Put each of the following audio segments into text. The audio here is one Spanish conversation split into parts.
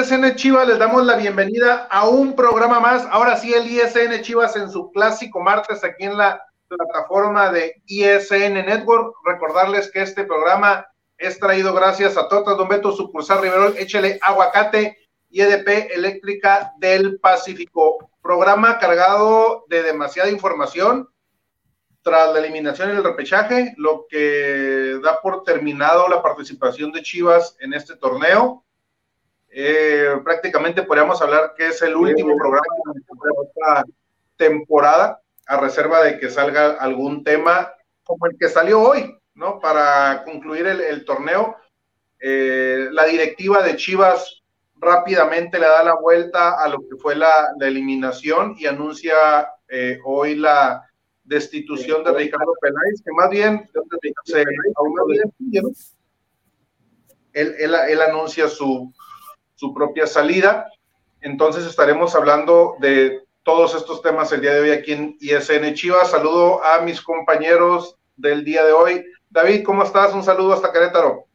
ISN Chivas? Les damos la bienvenida a un programa más. Ahora sí, el ISN Chivas en su clásico martes aquí en la plataforma de ISN Network. Recordarles que este programa es traído gracias a Totas Don Beto, sucursal Riverol, échele aguacate y EDP Eléctrica del Pacífico. Programa cargado de demasiada información tras la eliminación en el repechaje, lo que da por terminado la participación de Chivas en este torneo. Eh, prácticamente podríamos hablar que es el último programa de esta temporada, a reserva de que salga algún tema como el que salió hoy, ¿no? Para concluir el, torneo. Eh, la directiva de Chivas rápidamente le da la vuelta a lo que fue la, eliminación y anuncia eh, hoy la destitución de Ricardo Peláez, que más bien él, él anuncia su, su propia salida. Entonces estaremos hablando de todos estos temas el día de hoy aquí en ISN Chivas. Saludo a mis compañeros del día de hoy. David, ¿cómo estás? Un saludo hasta Querétaro.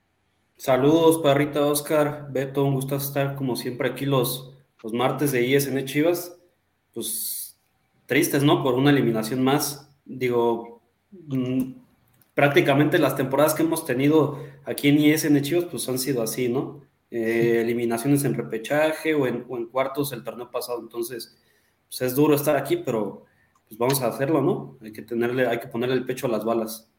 Saludos, Parrita, Oscar, Beto, un gusto estar como siempre aquí los, los martes de ISN Chivas. Pues tristes, ¿no? Por una eliminación más. Digo, mm, prácticamente las temporadas que hemos tenido aquí en ISN Chivas, pues han sido así, ¿no? Eh, eliminaciones en repechaje o en, cuartos el torneo pasado. Entonces, pues es duro estar aquí, pero pues vamos a hacerlo, ¿no? Hay que tenerle, hay que ponerle el pecho a las balas.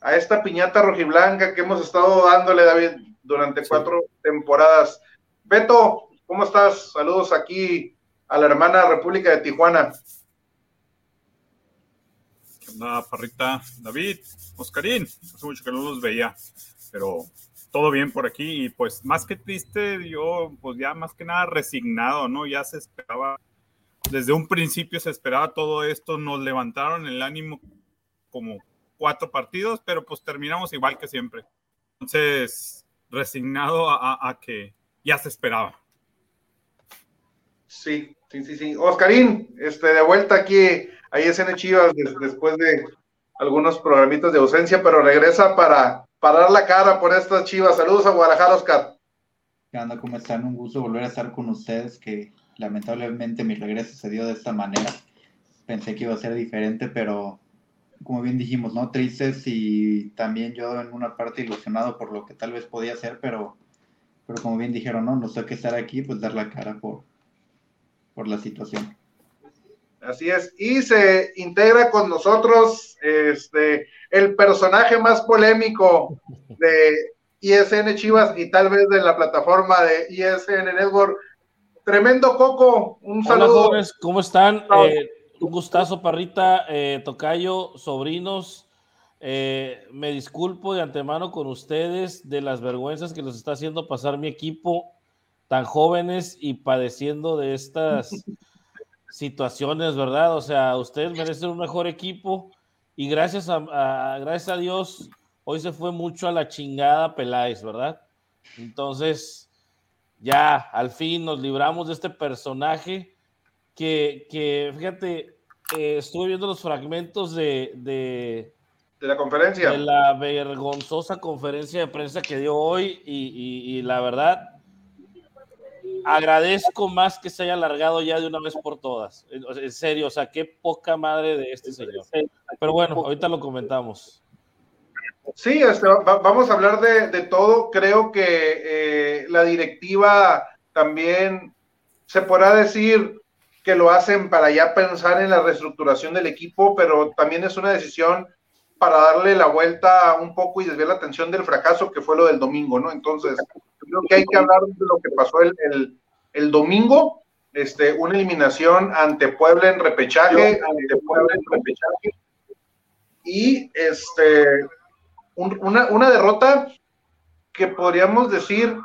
A esta piñata rojiblanca que hemos estado dándole, David, durante cuatro temporadas. Beto, ¿cómo estás? Saludos aquí a la hermana República de Tijuana. ¿Qué onda, Parrita? David, Oscarín, hace mucho que no los veía, pero todo bien por aquí y pues más que triste, yo pues ya más que nada resignado, ¿no? Ya se esperaba, desde un principio se esperaba todo esto, nos levantaron el ánimo como cuatro partidos, pero pues terminamos igual que siempre. Entonces, resignado a, que ya se esperaba. Sí, sí, sí, sí. Oscarín, este, de vuelta aquí ahí es en Chivas después de algunos programitas de ausencia, pero regresa para para dar la cara por estas chivas. Saludos a Guadalajara, Oscar. ¿Qué onda? ¿Cómo están? Un gusto volver a estar con ustedes, que lamentablemente mi regreso se dio de esta manera. Pensé que iba a ser diferente, pero como bien dijimos, ¿no? Tristes y también yo en una parte ilusionado por lo que tal vez podía ser, pero, pero como bien dijeron, ¿no? Nos toca estar aquí, pues dar la cara por, por la situación. Así es. Y se integra con nosotros este, el personaje más polémico de ISN Chivas y tal vez de la plataforma de ISN Network. Tremendo Coco, un saludo. Hola, ¿cómo están? Eh, un gustazo, Parrita, eh, Tocayo, sobrinos. Eh, me disculpo de antemano con ustedes de las vergüenzas que les está haciendo pasar mi equipo tan jóvenes y padeciendo de estas situaciones, ¿verdad? O sea, ustedes merecen un mejor equipo y gracias a, gracias a Dios hoy se fue mucho a la chingada Peláez, ¿verdad? Entonces, ya al fin nos libramos de este personaje que, que fíjate, eh, estuve viendo los fragmentos de, de, de, la conferencia. De la vergonzosa conferencia de prensa que dio hoy y, y la verdad, agradezco más que se haya alargado ya de una vez por todas. En serio, o sea, qué poca madre de este señor. Pero bueno, ahorita lo comentamos. Sí, vamos a hablar de, todo. Creo que eh, la directiva también se podrá decir que lo hacen para ya pensar en la reestructuración del equipo, pero también es una decisión para darle la vuelta un poco y desviar la atención del fracaso que fue lo del domingo, ¿no? Entonces, creo que hay que hablar de lo que pasó el, el, domingo, este, una eliminación ante Puebla en repechaje, ante Puebla en repechaje, y este, una, una derrota que podríamos decir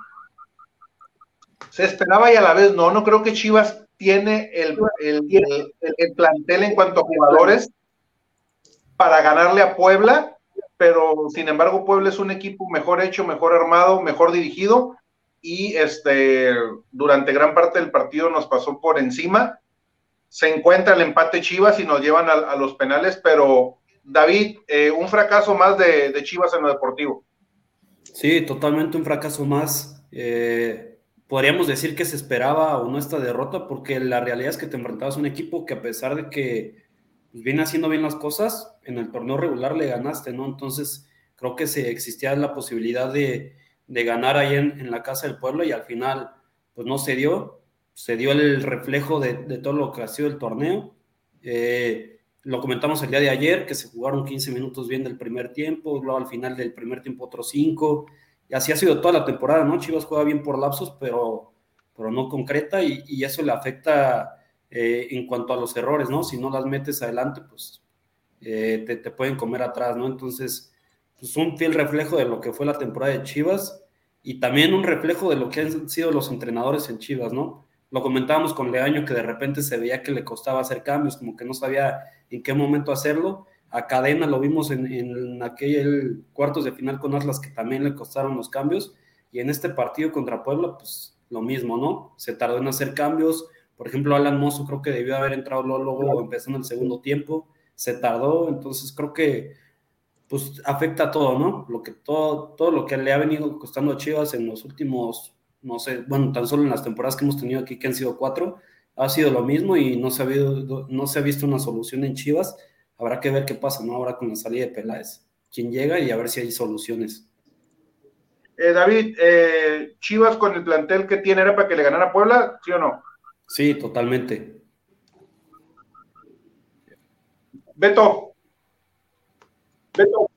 se esperaba y a la vez no, no creo que Chivas tiene el, el, el, plantel en cuanto a jugadores para ganarle a Puebla, pero sin embargo Puebla es un equipo mejor hecho, mejor armado, mejor dirigido y este durante gran parte del partido nos pasó por encima. Se encuentra el empate Chivas y nos llevan a, los penales, pero David, eh, un fracaso más de, Chivas en lo deportivo. Sí, totalmente un fracaso más. eh, podríamos decir que se esperaba o no esta derrota, porque la realidad es que te enfrentabas a un equipo que a pesar de que viene haciendo bien las cosas, en el torneo regular le ganaste, ¿no? Entonces, creo que se existía la posibilidad de, ganar ahí en, la Casa del Pueblo y al final, pues no se dio, se dio el reflejo de, todo lo que ha sido el torneo. Eh, lo comentamos el día de ayer, que se jugaron 15 minutos bien del primer tiempo, luego al final del primer tiempo otros 5, y así ha sido toda la temporada, ¿no? Chivas juega bien por lapsos, pero, pero no concreta, y, eso le afecta eh, en cuanto a los errores, ¿no? Si no las metes adelante, pues eh, te, te, pueden comer atrás, ¿no? Entonces, pues un fiel reflejo de lo que fue la temporada de Chivas, y también un reflejo de lo que han sido los entrenadores en Chivas, ¿no? Lo comentábamos con Leaño que de repente se veía que le costaba hacer cambios, como que no sabía en qué momento hacerlo. A Cadena lo vimos en, en aquel cuartos de final con Atlas que también le costaron los cambios. Y en este partido contra Puebla, pues lo mismo, ¿no? Se tardó en hacer cambios. Por ejemplo, Alan Mozo creo que debió haber entrado luego empezando el segundo tiempo. Se tardó, entonces creo que pues afecta a todo, ¿no? Lo que todo, todo lo que le ha venido costando a Chivas en los últimos no sé, bueno, tan solo en las temporadas que hemos tenido aquí, que han sido cuatro, ha sido lo mismo y no se ha, habido, no se ha visto una solución en Chivas. Habrá que ver qué pasa, ¿no? Ahora con la salida de Peláez. Quién llega y a ver si hay soluciones. Eh, David, eh, Chivas con el plantel que tiene era para que le ganara a Puebla, ¿sí o no? Sí, totalmente. Beto. Beto.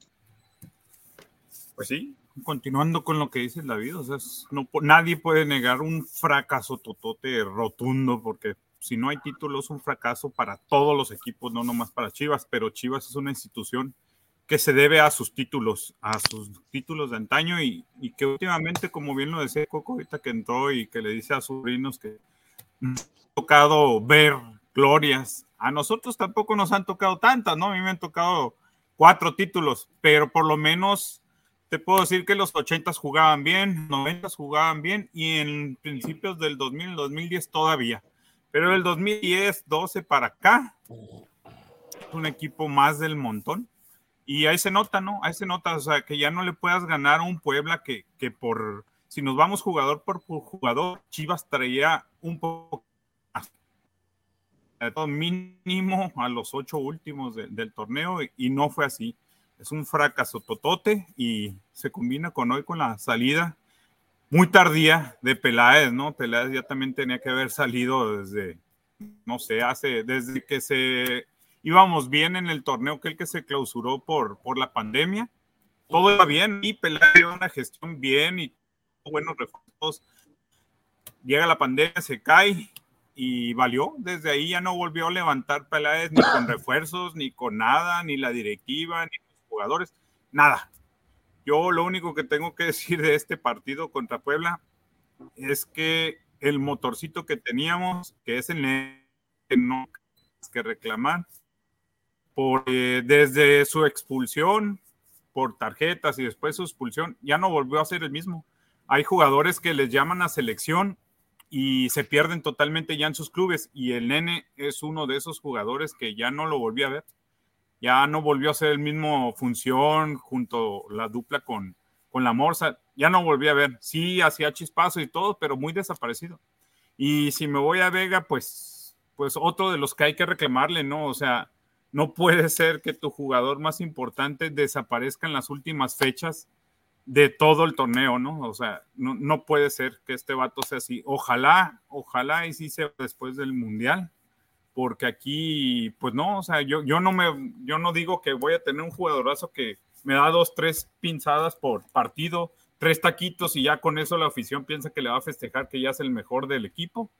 Pues sí, continuando con lo que dice David, o sea, no, nadie puede negar un fracaso totote rotundo, porque si no hay títulos, es un fracaso para todos los equipos, no nomás para Chivas, pero Chivas es una institución que se debe a sus títulos, a sus títulos de antaño y, y que últimamente, como bien lo decía Coco ahorita que entró y que le dice a sus sobrinos que tocado ver glorias, a nosotros tampoco nos han tocado tantas, ¿no? A mí me han tocado cuatro títulos, pero por lo menos te puedo decir que los 80 jugaban bien, 90 jugaban bien y en principios del 2000, 2010 todavía. Pero del 2010, 12 para acá, es un equipo más del montón. Y ahí se nota, ¿no? Ahí se nota, o sea, que ya no le puedas ganar a un Puebla que, que por, si nos vamos jugador por jugador, Chivas traía un poco más. Mínimo a los ocho últimos del torneo y no fue así es un fracaso totote y se combina con hoy con la salida muy tardía de Peláez, ¿no? Peláez ya también tenía que haber salido desde, no sé, hace, desde que se íbamos bien en el torneo que el que se clausuró por, por la pandemia. Todo iba bien y Peláez dio una gestión bien y buenos refuerzos. Llega la pandemia, se cae y valió. Desde ahí ya no volvió a levantar Peláez ni con refuerzos, ni con nada, ni la directiva, ni jugadores, nada. Yo lo único que tengo que decir de este partido contra Puebla es que el motorcito que teníamos, que es el que no que reclamar, por, desde su expulsión por tarjetas y después su expulsión, ya no volvió a ser el mismo. Hay jugadores que les llaman a selección y se pierden totalmente ya en sus clubes y el nene es uno de esos jugadores que ya no lo volví a ver ya no volvió a ser el mismo función junto la dupla con, con la Morsa, ya no volví a ver, sí hacía chispazos y todo, pero muy desaparecido. Y si me voy a Vega, pues, pues otro de los que hay que reclamarle, ¿no? O sea, no puede ser que tu jugador más importante desaparezca en las últimas fechas de todo el torneo, ¿no? O sea, no, no puede ser que este vato sea así. Ojalá, ojalá y sí sea después del Mundial, porque aquí, pues no, o sea, yo, yo, no me, yo no digo que voy a tener un jugadorazo que me da dos, tres pinzadas por partido, tres taquitos y ya con eso la afición piensa que le va a festejar que ya es el mejor del equipo.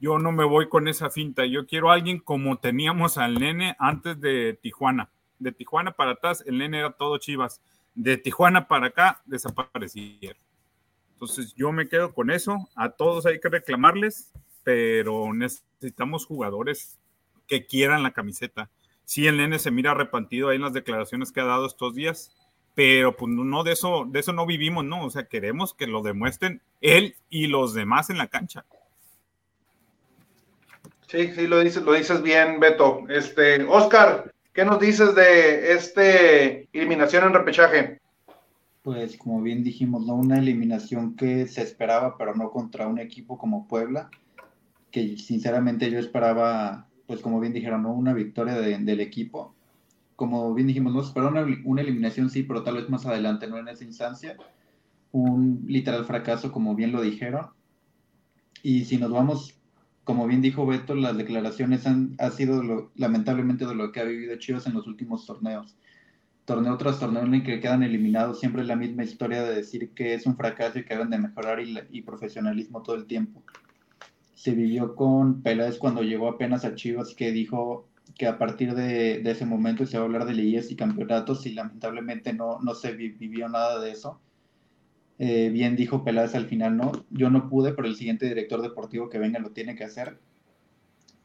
Yo no me voy con esa finta, yo quiero a alguien como teníamos al nene antes de Tijuana. De Tijuana para atrás, el nene era todo chivas. De Tijuana para acá, desaparecieron. Entonces yo me quedo con eso. A todos hay que reclamarles pero necesitamos jugadores que quieran la camiseta. Sí, el nene se mira arrepentido ahí en las declaraciones que ha dado estos días, pero pues no de eso, de eso no vivimos, ¿no? O sea, queremos que lo demuestren él y los demás en la cancha. Sí, sí, lo dices, lo dices bien, Beto. Este, Oscar, ¿qué nos dices de este eliminación en repechaje? Pues como bien dijimos, ¿no? Una eliminación que se esperaba, pero no contra un equipo como Puebla, que sinceramente yo esperaba, pues como bien dijeron, ¿no? Una victoria del equipo. Como bien dijimos, no esperaba una, una eliminación, sí, pero tal vez más adelante, no en esa instancia. Un literal fracaso, como bien lo dijeron. Y si nos vamos, como bien dijo Beto, las declaraciones han ha sido lamentablemente de lo que ha vivido Chivas en los últimos torneos torneo tras torneo en el que quedan eliminados, siempre la misma historia de decir que es un fracaso y que deben de mejorar y, profesionalismo todo el tiempo. Se vivió con Peláez cuando llegó apenas a Chivas, que dijo que a partir de, ese momento se va a hablar de leyes y campeonatos y lamentablemente no, no se vivió nada de eso. Eh, bien dijo Peláez al final, no, yo no pude, pero el siguiente director deportivo que venga lo tiene que hacer.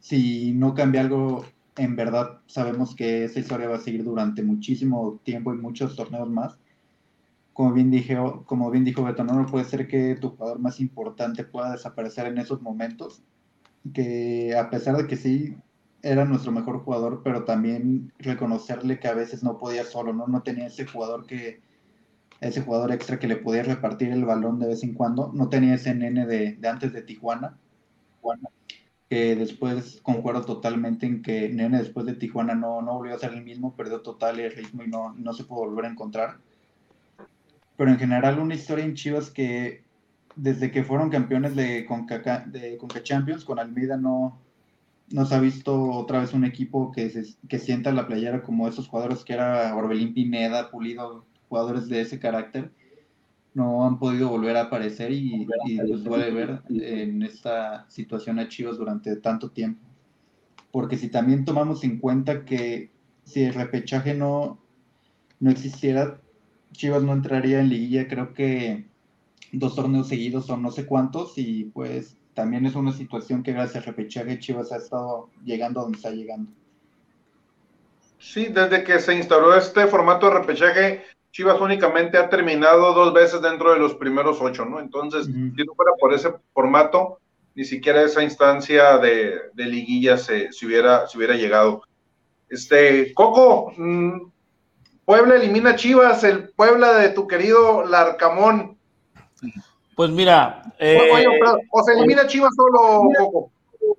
Si no cambia algo en verdad sabemos que esa historia va a seguir durante muchísimo tiempo y muchos torneos más. Como bien, dije, como bien dijo Beto, no puede ser que tu jugador más importante pueda desaparecer en esos momentos. Que a pesar de que sí era nuestro mejor jugador, pero también reconocerle que a veces no podía solo, ¿no? No tenía ese jugador que, ese jugador extra que le podía repartir el balón de vez en cuando. No tenía ese nene de, de antes de Tijuana. Tijuana que después concuerdo totalmente en que Nene después de Tijuana no, no volvió a ser el mismo, perdió total el ritmo y no, no se pudo volver a encontrar. Pero en general una historia en Chivas que desde que fueron campeones de Conca, de Conca Champions con Almeida no, no se ha visto otra vez un equipo que, se, que sienta la playera como esos jugadores que era Orbelín Pineda, Pulido, jugadores de ese carácter no han podido volver a aparecer y, y les duele ver en esta situación a Chivas durante tanto tiempo. Porque si también tomamos en cuenta que si el repechaje no, no existiera, Chivas no entraría en liguilla, creo que dos torneos seguidos son no sé cuántos y pues también es una situación que gracias al repechaje Chivas ha estado llegando a donde está llegando. Sí, desde que se instauró este formato de repechaje, Chivas únicamente ha terminado dos veces dentro de los primeros ocho, ¿no? Entonces, si no fuera por ese formato, ni siquiera esa instancia de, liguilla se, hubiera, se hubiera llegado. Este, Coco, mm, Puebla elimina a Chivas, el Puebla de tu querido Larcamón. Pues mira. Eh, o se elimina Chivas solo, Coco.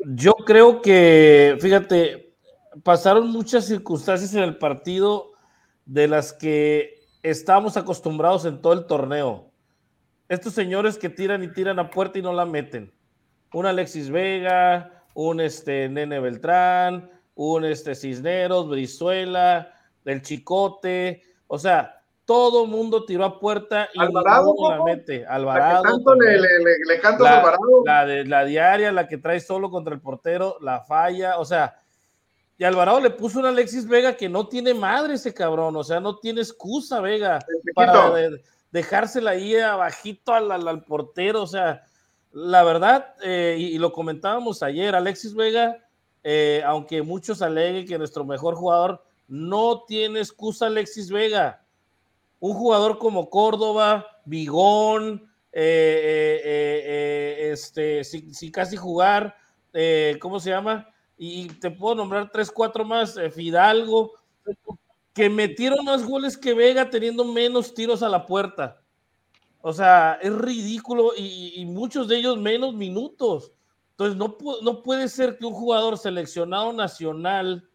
Yo creo que, fíjate, pasaron muchas circunstancias en el partido de las que estamos acostumbrados en todo el torneo. Estos señores que tiran y tiran a puerta y no la meten. Un Alexis Vega, un este, Nene Beltrán, un este, Cisneros, Brizuela, del Chicote. O sea, todo mundo tiró a puerta y Alvarado, no la mete. Alvarado. le, le, la, Alvarado. La, de, la diaria, la que trae solo contra el portero, la falla. O sea, y Alvarado le puso un Alexis Vega que no tiene madre ese cabrón, o sea, no tiene excusa Vega para dejársela ahí abajito al, portero, o sea, la verdad, eh, y, lo comentábamos ayer, Alexis Vega, eh, aunque muchos aleguen que nuestro mejor jugador no tiene excusa Alexis Vega. Un jugador como Córdoba, Bigón, eh, este, sin, casi jugar, ¿cómo se llama? Y te puedo nombrar tres, cuatro más, eh, Fidalgo, que metieron más goles que Vega teniendo menos tiros a la puerta. O sea, es ridículo y, muchos de ellos menos minutos. Entonces, no, no puede ser que un jugador seleccionado nacional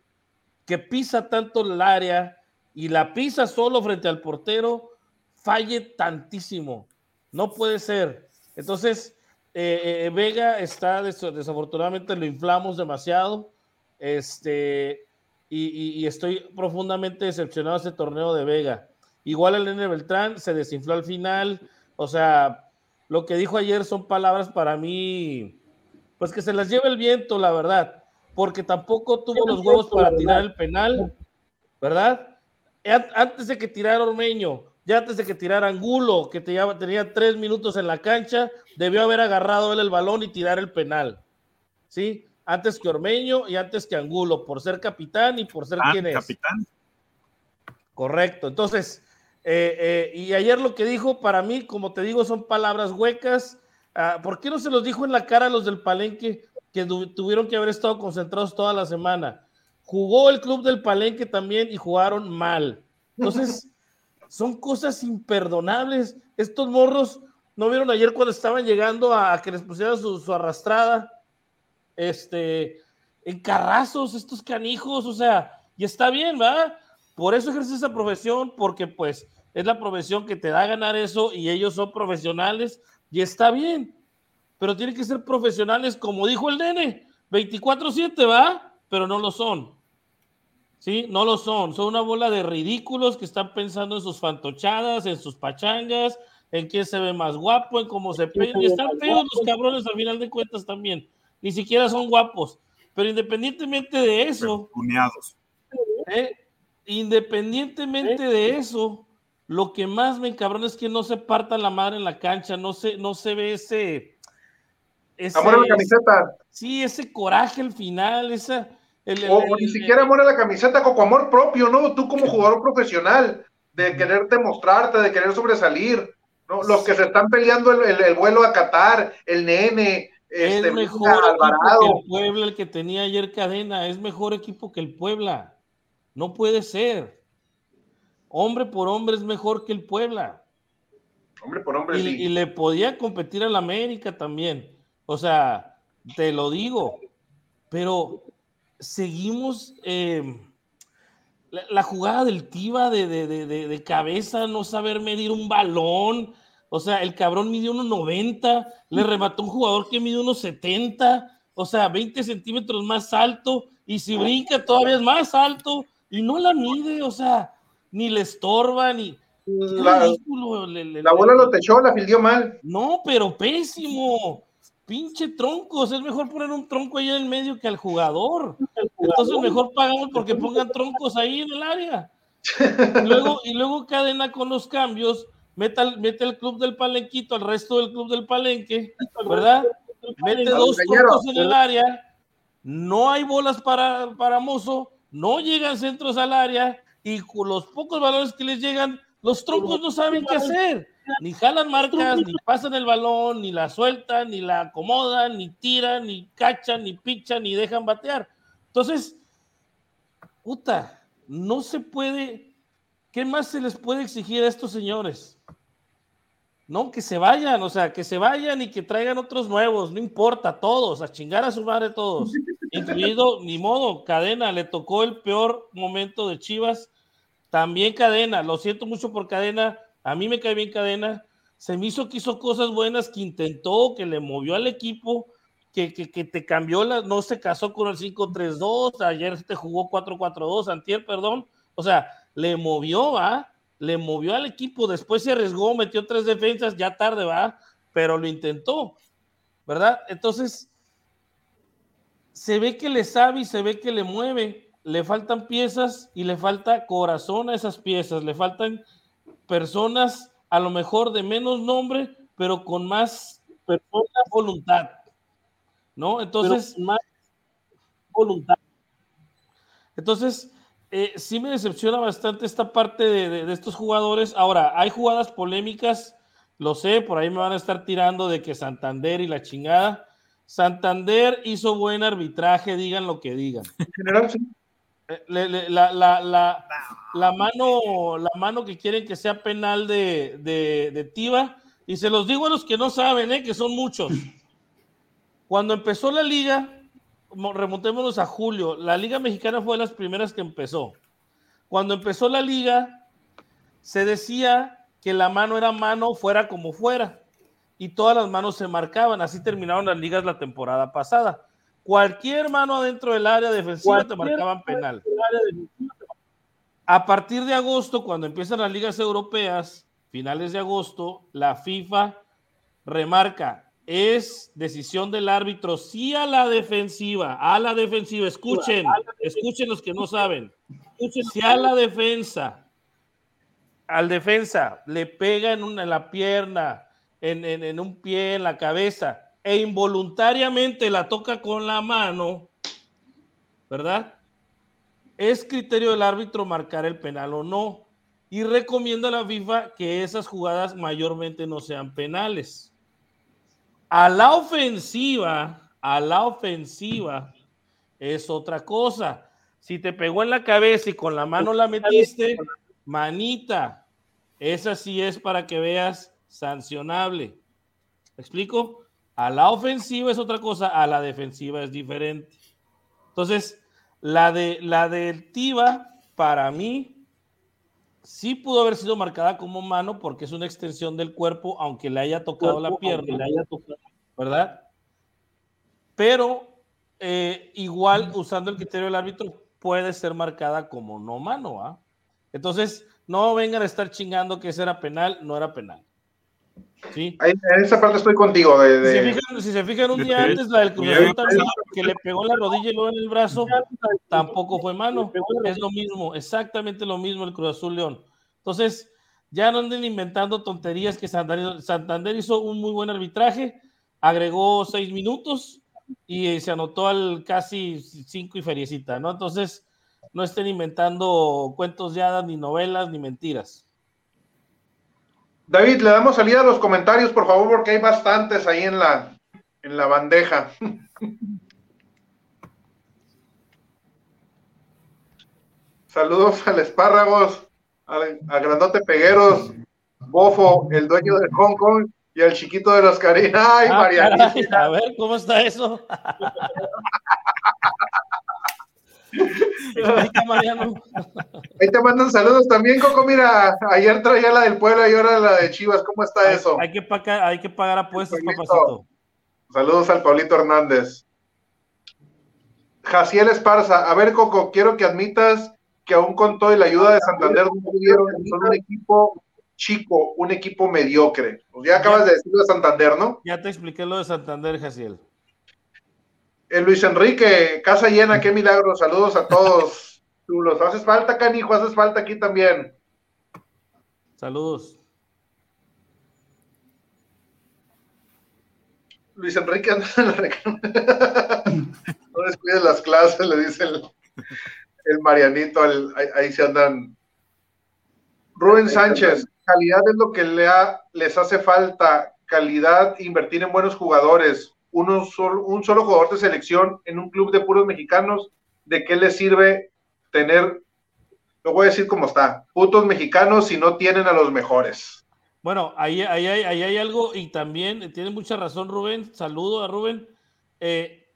que pisa tanto el área y la pisa solo frente al portero falle tantísimo. No puede ser. Entonces, eh, eh, Vega está, desafortunadamente lo inflamos demasiado. Este, y, estoy profundamente decepcionado de ese torneo de Vega. Igual el N. Beltrán se desinfló al final. O sea, lo que dijo ayer son palabras para mí, pues que se las lleve el viento, la verdad. Porque tampoco tuvo los huevos para tirar el penal, ¿verdad? Antes de que tirara Ormeño, ya antes de que tirara Angulo, que tenía tres minutos en la cancha, debió haber agarrado él el balón y tirar el penal. ¿Sí? Antes que Ormeño y antes que Angulo, por ser capitán y por ser ah, quien es. Capitán. Correcto. Entonces, eh, eh, y ayer lo que dijo, para mí, como te digo, son palabras huecas. Ah, ¿Por qué no se los dijo en la cara a los del Palenque que tuvieron que haber estado concentrados toda la semana? Jugó el club del Palenque también y jugaron mal. Entonces, son cosas imperdonables. Estos morros, ¿no vieron ayer cuando estaban llegando a, que les pusieran su, arrastrada? Este, en carrazos, estos canijos, o sea, y está bien, ¿va? Por eso ejerce esa profesión, porque pues es la profesión que te da a ganar eso y ellos son profesionales y está bien, pero tienen que ser profesionales como dijo el nene, 24/7, ¿va? Pero no lo son. ¿Sí? No lo son. Son una bola de ridículos que están pensando en sus fantochadas, en sus pachangas, en quién se ve más guapo, en cómo se pegan. Están feos los cabrones al final de cuentas también. Ni siquiera son guapos. Pero independientemente de eso, ¿eh? independientemente de eso, lo que más me encabrona es que no se parta la madre en la cancha, no se, no se ve ese, amor a la camiseta. Sí, ese coraje al final, esa. O, ni siquiera amor a la camiseta, como amor propio, ¿no? Tú como jugador profesional, de quererte mostrarte, de querer sobresalir, ¿no? Los que se están peleando el, vuelo a Qatar, el nene, este, es mejor Alvarado. que el Puebla, el que tenía ayer cadena, es mejor equipo que el Puebla. No puede ser hombre por hombre es mejor que el Puebla. Hombre por hombre, y, sí. Y le podía competir al América también. O sea, te lo digo. Pero seguimos. Eh, la, jugada del Tiva de, de, cabeza, no saber medir un balón. O sea, el cabrón midió unos 90, le remató un jugador que mide unos 70, o sea, 20 centímetros más alto, y si brinca todavía es más alto, y no la mide, o sea, ni le estorba, ni. La, la bola lo techó, la fildió mal. No, pero pésimo. Pinche troncos, es mejor poner un tronco ahí en el medio que al jugador. Entonces mejor pagamos porque pongan troncos ahí en el área. Y luego, y luego cadena con los cambios, mete, mete el club del palenquito al resto del club del palenque, ¿verdad? Mete dos troncos en el área, no hay bolas para, para Mozo, no llegan centros al área, y con los pocos valores que les llegan, los troncos no saben qué hacer. Ni jalan marcas, ni pasan el balón, ni la sueltan, ni la acomodan, ni tiran, ni cachan, ni pichan, ni dejan batear. Entonces, puta, no se puede. ¿Qué más se les puede exigir a estos señores? No, que se vayan, o sea, que se vayan y que traigan otros nuevos, no importa, todos, a chingar a su madre todos, incluido, ni modo, Cadena, le tocó el peor momento de Chivas, también Cadena, lo siento mucho por Cadena, a mí me cae bien Cadena, se me hizo que hizo cosas buenas, que intentó, que le movió al equipo, que, que, que te cambió, la, no se casó con el 5-3-2, ayer te jugó 4-4-2, antier, perdón, o sea, le movió, ¿va? le movió al equipo, después se arriesgó, metió tres defensas, ya tarde va, pero lo intentó, ¿verdad? Entonces, se ve que le sabe y se ve que le mueve, le faltan piezas y le falta corazón a esas piezas, le faltan personas a lo mejor de menos nombre, pero con más voluntad, ¿no? Entonces, más voluntad. Entonces, eh, sí me decepciona bastante esta parte de, estos jugadores. Ahora, hay jugadas polémicas, lo sé, por ahí me van a estar tirando de que Santander y la chingada. Santander hizo buen arbitraje, digan lo que digan. La, la, mano, la mano que quieren que sea penal de, de, de Tiva, y se los digo a los que no saben, eh, que son muchos. Cuando empezó la liga, remontémonos a julio, la Liga Mexicana fue de las primeras que empezó. Cuando empezó la liga, se decía que la mano era mano fuera como fuera y todas las manos se marcaban. Así terminaron las ligas la temporada pasada. Cualquier mano adentro del área defensiva te marcaban penal. A partir de agosto, cuando empiezan las ligas europeas, finales de agosto, la FIFA remarca es decisión del árbitro, sí a la defensiva, a la defensiva, escuchen, escuchen los que no saben, si a la defensa, al defensa le pega en, una, en la pierna, en, en, un pie, en la cabeza, e involuntariamente la toca con la mano, ¿verdad? Es criterio del árbitro marcar el penal o no. Y recomienda a la FIFA que esas jugadas mayormente no sean penales. A la ofensiva, a la ofensiva es otra cosa. Si te pegó en la cabeza y con la mano la metiste, manita, esa sí es para que veas sancionable. ¿Me explico? A la ofensiva es otra cosa, a la defensiva es diferente. Entonces, la de la del Tiva, para mí, sí pudo haber sido marcada como mano porque es una extensión del cuerpo, aunque le haya tocado la pierna, le haya tocado, ¿verdad? Pero eh, igual, usando el criterio del árbitro, puede ser marcada como no mano, ¿ah? Entonces, no vengan a estar chingando que ese era penal, no era penal. ¿Sí? en esa parte estoy contigo. De, Si, se fijan, un día antes, la del Cruz también, que le pegó en la rodilla y luego en el brazo, tampoco fue mano. Es lo mismo, exactamente lo mismo el Cruz Azul León. Entonces, ya no anden inventando tonterías que Santander, Santander hizo un muy buen arbitraje, agregó seis minutos y se anotó al casi cinco y feriecita, ¿no? Entonces, no estén inventando cuentos ya ni novelas, ni mentiras. David, le damos salida a los comentarios, por favor, porque hay bastantes ahí en la, en la bandeja. Saludos al Espárragos, al, a Grandote Pegueros, Bofo, el dueño de Hong Kong, y al chiquito de los Carinas. Ay, ah, María. A ver, ¿cómo está eso? Ahí te mandan saludos también, Coco. Mira, ayer traía la del pueblo y ahora la de Chivas. ¿Cómo está eso? Hay que, pagar, hay que pagar apuestas, papacito. Saludos al Paulito Hernández. Jaciel Esparza. A ver, Coco, quiero que admitas que aún con toda la ayuda de Santander no pudieron, son un equipo chico, un equipo mediocre. Pues ya acabas de decirlo de Santander, ¿no? Ya te expliqué lo de Santander, Jaciel. Eh, Luis Enrique, casa llena, qué milagro. Saludos a todos. Chulos. Haces falta, canijo, haces falta aquí también. Saludos. Luis Enrique anda en la No descuides las clases, le dice el, Marianito. ahí, se andan. Rubén Sánchez, calidad es lo que le les hace falta. Calidad, invertir en buenos jugadores uno solo, un solo jugador de selección en un club de puros mexicanos, ¿de qué le sirve tener, lo voy a decir como está, putos mexicanos si no tienen a los mejores? Bueno, ahí, ahí, ahí hay algo y también tiene mucha razón Rubén, saludo a Rubén. Eh,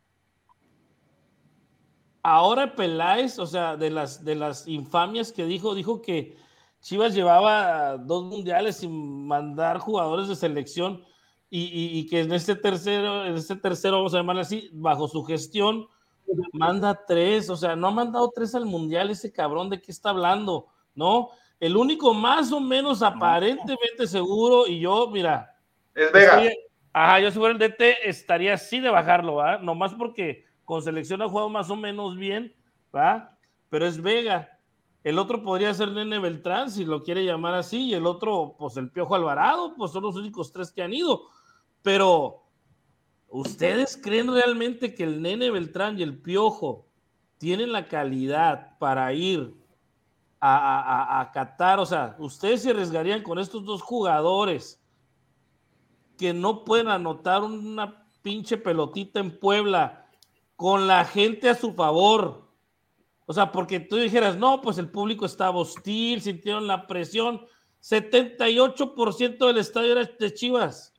ahora Peláez, o sea, de las, de las infamias que dijo, dijo que Chivas llevaba dos mundiales sin mandar jugadores de selección y, que en este tercero, en este tercero, vamos a llamarlo así, bajo su gestión, manda tres, o sea, no ha mandado tres al mundial ese cabrón de qué está hablando, ¿no? El único más o menos aparentemente seguro, y yo, mira. Es Vega. ajá, yo seguro el DT estaría así de bajarlo, ¿va? Nomás porque con selección ha jugado más o menos bien, ¿va? Pero es Vega. El otro podría ser Nene Beltrán, si lo quiere llamar así, y el otro, pues el Piojo Alvarado, pues son los únicos tres que han ido. Pero, ¿ustedes creen realmente que el Nene Beltrán y el Piojo tienen la calidad para ir a, a, Qatar? O sea, ¿ustedes se arriesgarían con estos dos jugadores que no pueden anotar una pinche pelotita en Puebla con la gente a su favor? O sea, porque tú dijeras, no, pues el público estaba hostil, sintieron la presión. 78% del estadio era de Chivas.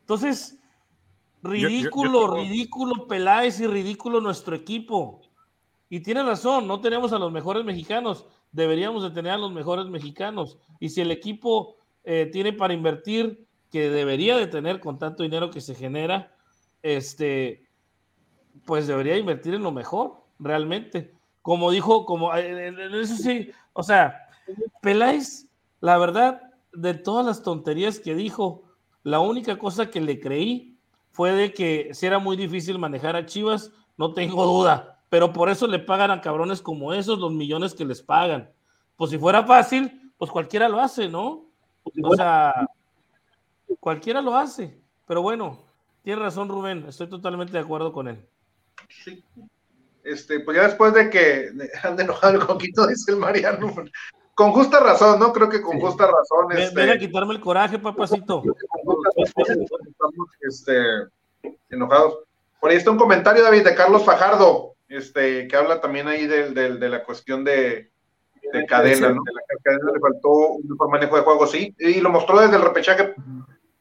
Entonces, ridículo, ridículo Peláez y ridículo nuestro equipo. Y tiene razón, no tenemos a los mejores mexicanos, deberíamos de tener a los mejores mexicanos. Y si el equipo eh, tiene para invertir, que debería de tener con tanto dinero que se genera, este, pues debería invertir en lo mejor, realmente. Como dijo, como eh, eso sí, o sea, Peláez, la verdad, de todas las tonterías que dijo, la única cosa que le creí fue de que si era muy difícil manejar a Chivas, no tengo duda, pero por eso le pagan a cabrones como esos los millones que les pagan. Pues si fuera fácil, pues cualquiera lo hace, ¿no? O sea, cualquiera lo hace. Pero bueno, tiene razón Rubén, estoy totalmente de acuerdo con él. Sí. Este, pues ya después de que han enojado el coquito, dice el Mariano, con justa razón, ¿no? Creo que con justa razón. Ven, este, a quitarme el coraje, papacito. Estamos este, enojados. Por ahí está un comentario, David, de Carlos Fajardo, este, que habla también ahí de, la cuestión de, de cadena, ¿no? De la cadena le faltó un mejor manejo de juego, sí, y lo mostró desde el repechaje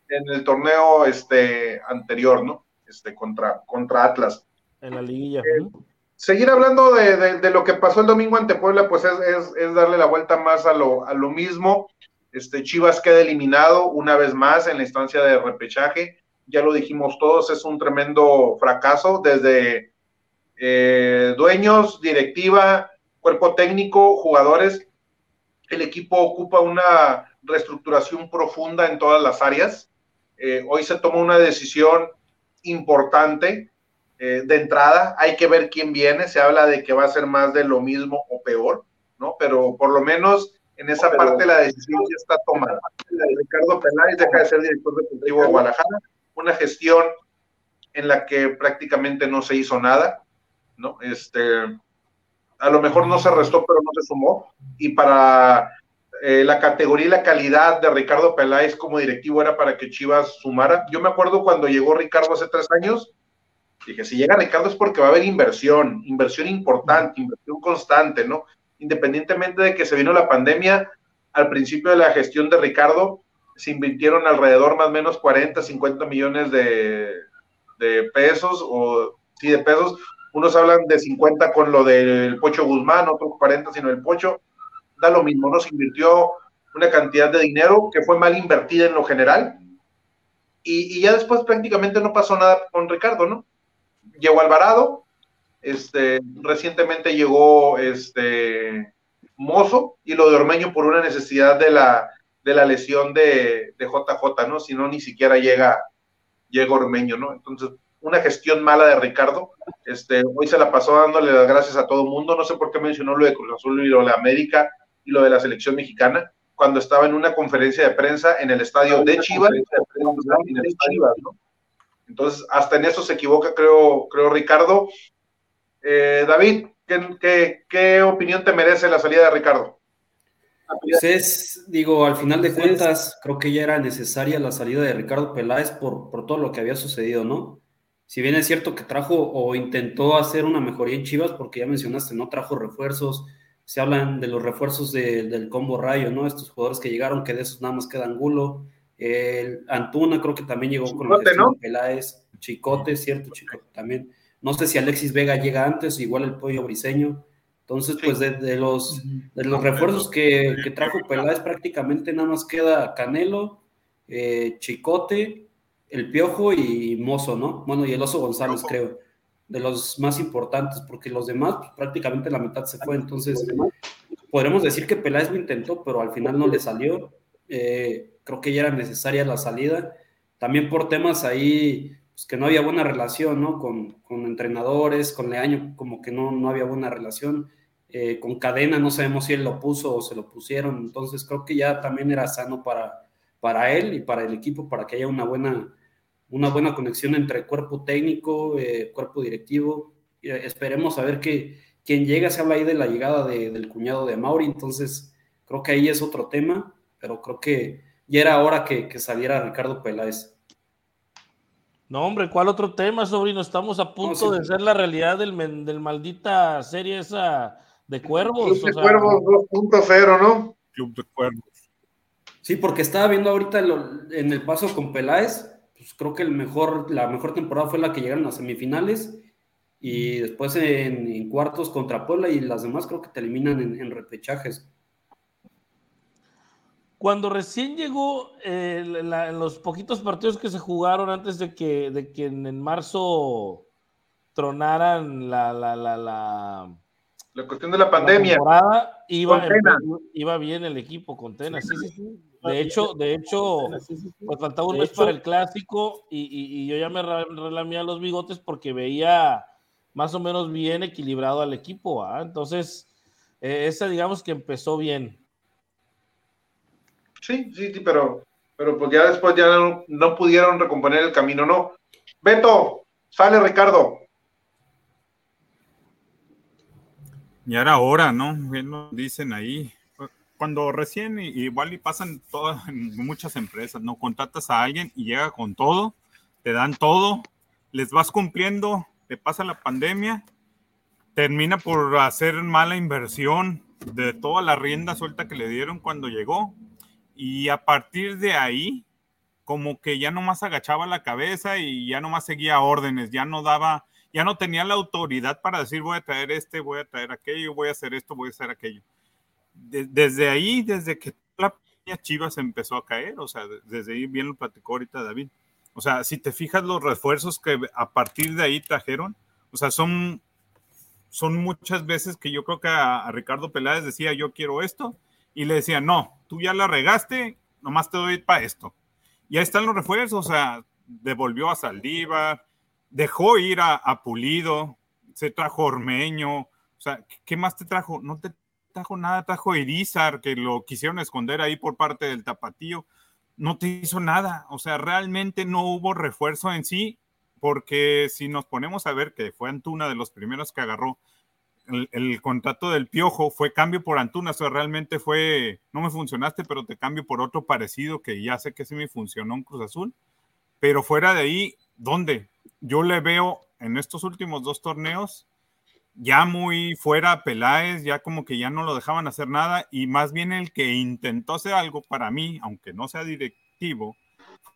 en el torneo este anterior, ¿no? Este contra, contra Atlas. En la liguilla. Eh, seguir hablando de, lo que pasó el domingo ante Puebla, pues es, darle la vuelta más a lo, mismo. Este Chivas queda eliminado una vez más en la instancia de repechaje. Ya lo dijimos todos, es un tremendo fracaso desde eh, dueños, directiva, cuerpo técnico, jugadores. El equipo ocupa una reestructuración profunda en todas las áreas. Eh, hoy se toma una decisión importante eh, de entrada. Hay que ver quién viene. Se habla de que va a ser más de lo mismo o peor, ¿no? Pero por lo menos en esa parte la decisión ya está tomada. Ricardo Peláez deja de ser director deportivo de Guadalajara. Una gestión en la que prácticamente no se hizo nada, ¿no? Este, a lo mejor no se restó, pero no se sumó. Y para eh, la categoría y la calidad de Ricardo Peláez como directivo era para que Chivas sumara. Yo me acuerdo cuando llegó Ricardo hace tres años, dije, si llega Ricardo es porque va a haber inversión, inversión importante, inversión constante, ¿no? Independientemente de que se vino la pandemia, al principio de la gestión de Ricardo se invirtieron alrededor más o menos 40, 50 millones de, de pesos, o sí, de pesos, unos hablan de 50 con lo del Pocho Guzmán, otros 40 sino el Pocho. Da lo mismo, ¿no? Se invirtió una cantidad de dinero que fue mal invertida en lo general. Y, ya después prácticamente no pasó nada con Ricardo, ¿no? Llegó Alvarado, este, recientemente llegó este Mozo y lo de Ormeño por una necesidad de la, de la lesión de, de JJ, ¿no? Si no, ni siquiera llega, llega Ormeño, ¿no? Entonces, una gestión mala de Ricardo. Este, hoy se la pasó dándole las gracias a todo el mundo. No sé por qué mencionó lo de Cruz Azul y lo de América y lo de la selección mexicana cuando estaba en una conferencia de prensa en el estadio de Chivas. Entonces, hasta en eso se equivoca, creo, creo Ricardo. Eh, David, ¿qué, qué, opinión te merece la salida de Ricardo? Pues es, digo, al final de cuentas, creo que ya era necesaria la salida de Ricardo Peláez por, por todo lo que había sucedido, ¿no? si bien es cierto que trajo o intentó hacer una mejoría en Chivas, porque ya mencionaste, no trajo refuerzos, se hablan de los refuerzos del combo rayo, ¿no? Estos jugadores que llegaron, que de esos nada más queda Angulo, el Antuna creo que también llegó con ¿no? Peláez, Chicote, cierto, Chicote también. No sé si Alexis Vega llega antes, igual el pollo briseño. Entonces, pues de, los, de los refuerzos que, que, trajo Peláez, prácticamente nada más queda Canelo, eh, Chicote, el Piojo y Mozo, ¿no? Bueno, y el Oso González, creo, de los más importantes, porque los demás pues, prácticamente la mitad se fue. Entonces, podremos decir que Peláez lo intentó, pero al final no le salió. Eh, creo que ya era necesaria la salida. También por temas ahí, pues, que no había buena relación, ¿no? Con, con entrenadores, con Leaño, como que no, no había buena relación. Eh, con Cadena, no sabemos si él lo puso o se lo pusieron. Entonces, creo que ya también era sano para, para él y para el equipo, para que haya una buena una buena conexión entre cuerpo técnico, eh, cuerpo directivo. Eh, esperemos a ver que quien llega, se habla ahí de la llegada del cuñado de Mauri, entonces creo que ahí es otro tema, pero creo que ya era hora que, saliera Ricardo Peláez. No, hombre, ¿cuál otro tema, sobrino? Estamos a punto de ser la realidad del, del maldita serie esa de Cuervos. Club de Cuervos 2.0, ¿no? Club de Cuervos. Sí, porque estaba viendo ahorita en el paso con Peláez, pues creo que el mejor, la mejor temporada fue la que llegaron a semifinales y después en, cuartos contra Puebla y las demás creo que te eliminan en, repechajes. Cuando recién llegó, eh, en los poquitos partidos que se jugaron antes de que, de que en, marzo tronaran la, la, la, la, la cuestión de la pandemia. iba, iba, bien el equipo con Tena, sí, sí, sí. De hecho, de hecho, pues faltaba un mes para el clásico y, yo ya me relamía los bigotes porque veía más o menos bien equilibrado al equipo. Entonces, eh, esa digamos que empezó bien. Sí, sí, sí, pero, pero pues ya después ya no, pudieron recomponer el camino, ¿no? Beto, sale Ricardo. Y ahora hora, ¿no? Bien dicen ahí cuando recién igual y pasan todas muchas empresas, ¿no? Contratas a alguien y llega con todo, te dan todo, les vas cumpliendo, te pasa la pandemia, termina por hacer mala inversión de toda la rienda suelta que le dieron cuando llegó. Y a partir de ahí, como que ya nomás agachaba la cabeza y ya nomás seguía órdenes, ya no daba, ya no tenía la autoridad para decir voy a traer este, voy a traer aquello, voy a hacer esto, voy a hacer aquello. desde ahí, desde que la Chivas empezó a caer, o sea, desde ahí bien lo platicó ahorita David. O sea, si te fijas los refuerzos que a partir de ahí trajeron, o sea, son, son muchas veces que yo creo que a, Ricardo Peláez decía yo quiero esto y le decía no, tú ya la regaste, nomás te doy para esto. Y ahí están los refuerzos, o sea, devolvió a Saldívar, dejó ir a, a Pulido, se trajo Ormeño, o sea, ¿qué más te trajo? No te trajo nada, trajo Irizar, que lo quisieron esconder ahí por parte del tapatío, no te hizo nada, o sea, realmente no hubo refuerzo en sí, porque si nos ponemos a ver que fue Antuna de los primeros que agarró, el, contrato del Piojo fue cambio por Antuna, o sea, realmente fue, no me funcionaste, pero te cambio por otro parecido que ya sé que sí me funcionó en Cruz Azul, pero fuera de ahí, ¿dónde? Yo le veo en estos últimos dos torneos ya muy fuera Peláez, ya como que ya no lo dejaban hacer nada y más bien el que intentó hacer algo para mí, aunque no sea directivo,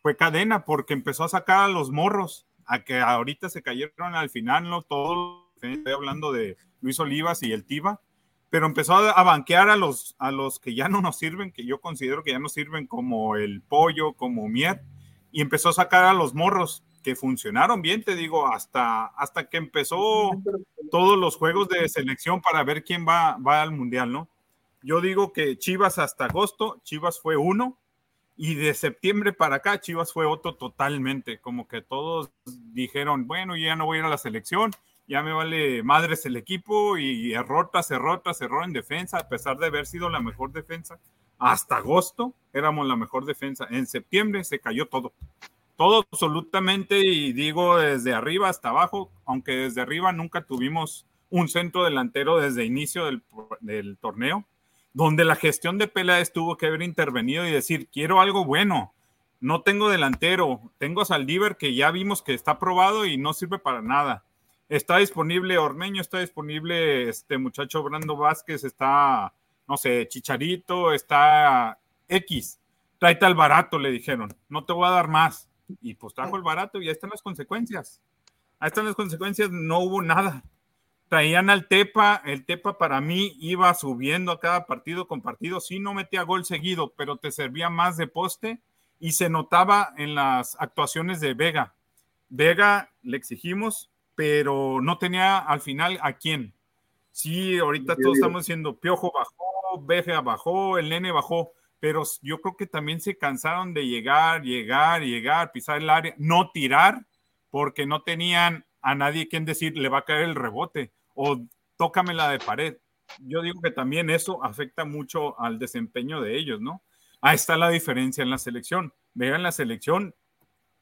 fue Cadena porque empezó a sacar a los morros, a que ahorita se cayeron al final, no todos, estoy hablando de Luis Olivas y el Tiva, pero empezó a banquear a los, a los que ya no nos sirven, que yo considero que ya no sirven como el pollo, como Mier, y empezó a sacar a los morros que funcionaron bien, te digo, hasta, hasta que empezó todos los juegos de selección para ver quién va, va al Mundial, ¿no? Yo digo que Chivas hasta agosto, Chivas fue uno, y de septiembre para acá, Chivas fue otro totalmente, como que todos dijeron, bueno, ya no voy a ir a la selección, ya me vale madres el equipo, y error tras error en defensa, a pesar de haber sido la mejor defensa. Hasta agosto éramos la mejor defensa. En septiembre se cayó todo todo absolutamente, y digo desde arriba hasta abajo, aunque desde arriba nunca tuvimos un centro delantero desde inicio del, torneo, donde la gestión de Peláez tuvo que haber intervenido y decir, quiero algo bueno, no tengo delantero, tengo a que ya vimos que está probado y no sirve para nada. Está disponible Ormeño, está disponible este muchacho Brando Vázquez, está, no sé, Chicharito, está X. Tráete al barato, le dijeron, no te voy a dar más y pues trajo el barato y ahí están las consecuencias. Ahí están las consecuencias, no hubo nada. Traían al Tepa, el Tepa para mí iba subiendo a cada partido con partido, sí no metía gol seguido, pero te servía más de poste y se notaba en las actuaciones de Vega. Vega le exigimos, pero no tenía al final a quién. Sí, ahorita todos estamos diciendo Piojo bajó, Vega bajó, el nene bajó, pero yo creo que también se cansaron de llegar, llegar, llegar, pisar el área, no tirar, porque no tenían a nadie quien decir le va a caer el rebote o tócame la de pared. Yo digo que también eso afecta mucho al desempeño de ellos, ¿no? Ahí está la diferencia en la selección. Vean la selección,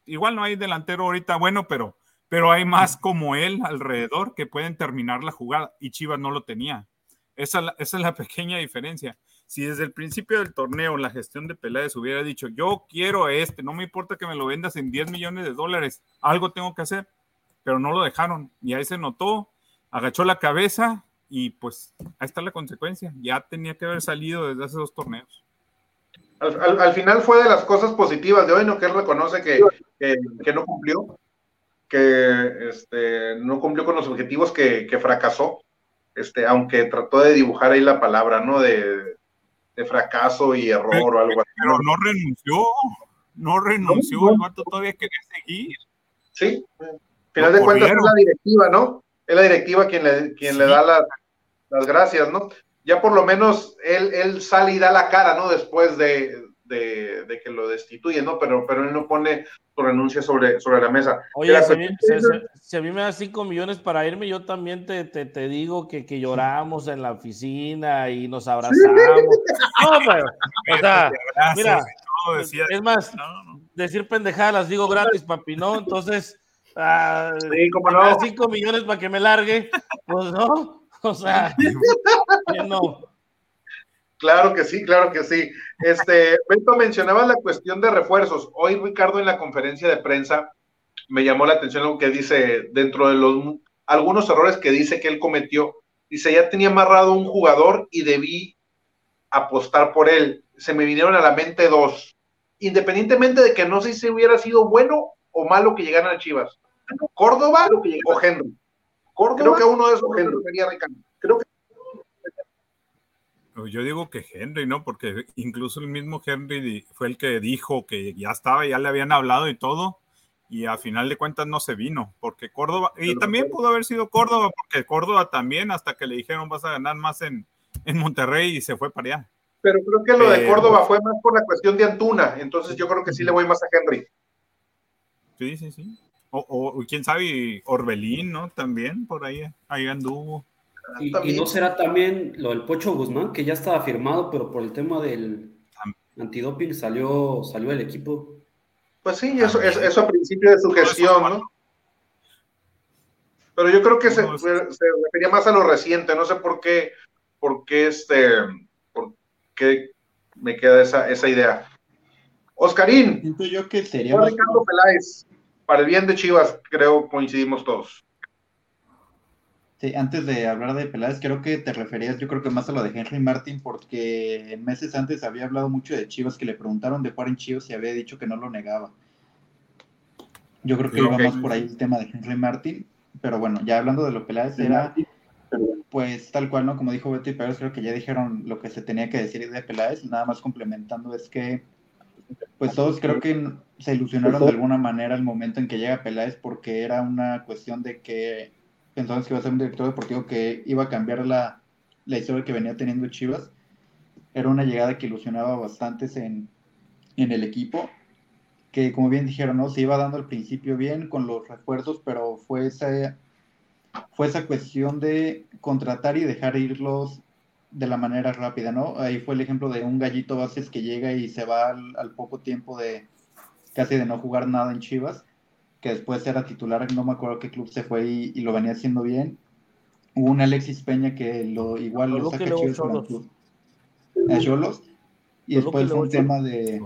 igual no hay delantero ahorita bueno, pero, pero hay más como él alrededor que pueden terminar la jugada y Chivas no lo tenía. Esa, esa es la pequeña diferencia si desde el principio del torneo la gestión de Peláez hubiera dicho, yo quiero a este, no me importa que me lo vendas en 10 millones de dólares, algo tengo que hacer, pero no lo dejaron y ahí se notó, agachó la cabeza y pues ahí está la consecuencia, ya tenía que haber salido desde hace dos torneos. Al, final fue de las cosas positivas de hoy, ¿no? Que él reconoce que, que, no cumplió, que este, no cumplió con los objetivos que, que fracasó, este, aunque trató de dibujar ahí la palabra, ¿no? De, de fracaso y error o algo así. Pero no renunció, no renunció, el vato todavía quería seguir. Sí, al final de cuentas es la directiva, ¿no? Es la directiva quien le, quien le da las, las gracias, ¿no? Ya por lo menos él, él sale y da la cara, ¿no? Después de, de, que lo destituyen, ¿no? Pero, pero él no pone su renuncia sobre, sobre la mesa. Oye, si, a mí me das cinco millones para irme, yo también te, te, te digo que, que, lloramos en la oficina y nos abrazamos. No, pero, o sea, mira, es más, decir pendejadas las digo gratis, papi, ¿no? Entonces, uh, sí, como no. cinco millones para que me largue, pues no, o sea, no. Claro que sí, claro que sí. Este, Beto mencionaba la cuestión de refuerzos. Hoy Ricardo en la conferencia de prensa me llamó la atención algo que dice dentro de los algunos errores que dice que él cometió. Dice, ya tenía amarrado un jugador y debí apostar por él. Se me vinieron a la mente dos. Independientemente de que no sé si hubiera sido bueno o malo que llegaran a Chivas. Córdoba o Henry. Creo que uno de esos Henry Creo que yo digo que Henry, ¿no? Porque incluso el mismo Henry fue el que dijo que ya estaba, ya le habían hablado y todo, y a final de cuentas no se vino, porque Córdoba, y también pudo haber sido Córdoba, porque Córdoba también, hasta que le dijeron vas a ganar más en, en Monterrey y se fue para allá. Pero creo que lo de Córdoba fue más por la cuestión de Antuna, entonces yo creo que sí le voy más a Henry. Sí, sí, sí. O, o quién sabe, Orbelín, ¿no? También por ahí, ahí anduvo. Y, no será también lo del Pocho Guzmán, que ya estaba firmado, pero por el tema del antidoping salió, salió el equipo. Pues sí, eso, eso, a principio de su gestión, ¿no? Pero yo creo que se, refería más a lo reciente, no sé por qué, por qué este, por qué me queda esa, esa idea. Oscarín. Siento yo que sería. Ricardo Peláez, para el bien de Chivas, creo coincidimos todos. Sí, antes de hablar de Peláez, creo que te referías, yo creo que más a lo de Henry Martin, porque meses antes había hablado mucho de Chivas, que le preguntaron de jugar en Chivas y había dicho que no lo negaba. Yo creo que iba más por ahí el tema de Henry Martin, pero bueno, ya hablando de lo Peláez, era pues tal cual, ¿no? Como dijo Betty Pérez, creo que ya dijeron lo que se tenía que decir de Peláez, nada más complementando es que pues todos creo que se ilusionaron de alguna manera el momento en que llega Peláez porque era una cuestión de que pensamos que iba a ser un director deportivo que iba a cambiar la, historia que venía teniendo Chivas. Era una llegada que ilusionaba bastante en, en el equipo, que como bien dijeron, ¿no? se iba dando al principio bien con los refuerzos, pero fue esa, fue esa cuestión de contratar y dejar irlos de la manera rápida, ¿no? Ahí fue el ejemplo de un gallito bases que llega y se va al poco tiempo de casi de no jugar nada en Chivas que después era titular, no me acuerdo qué club se fue y, lo venía haciendo bien. Hubo un Alexis Peña que lo igual lo, saca Chivas a Cholos. Y después fue un tema de,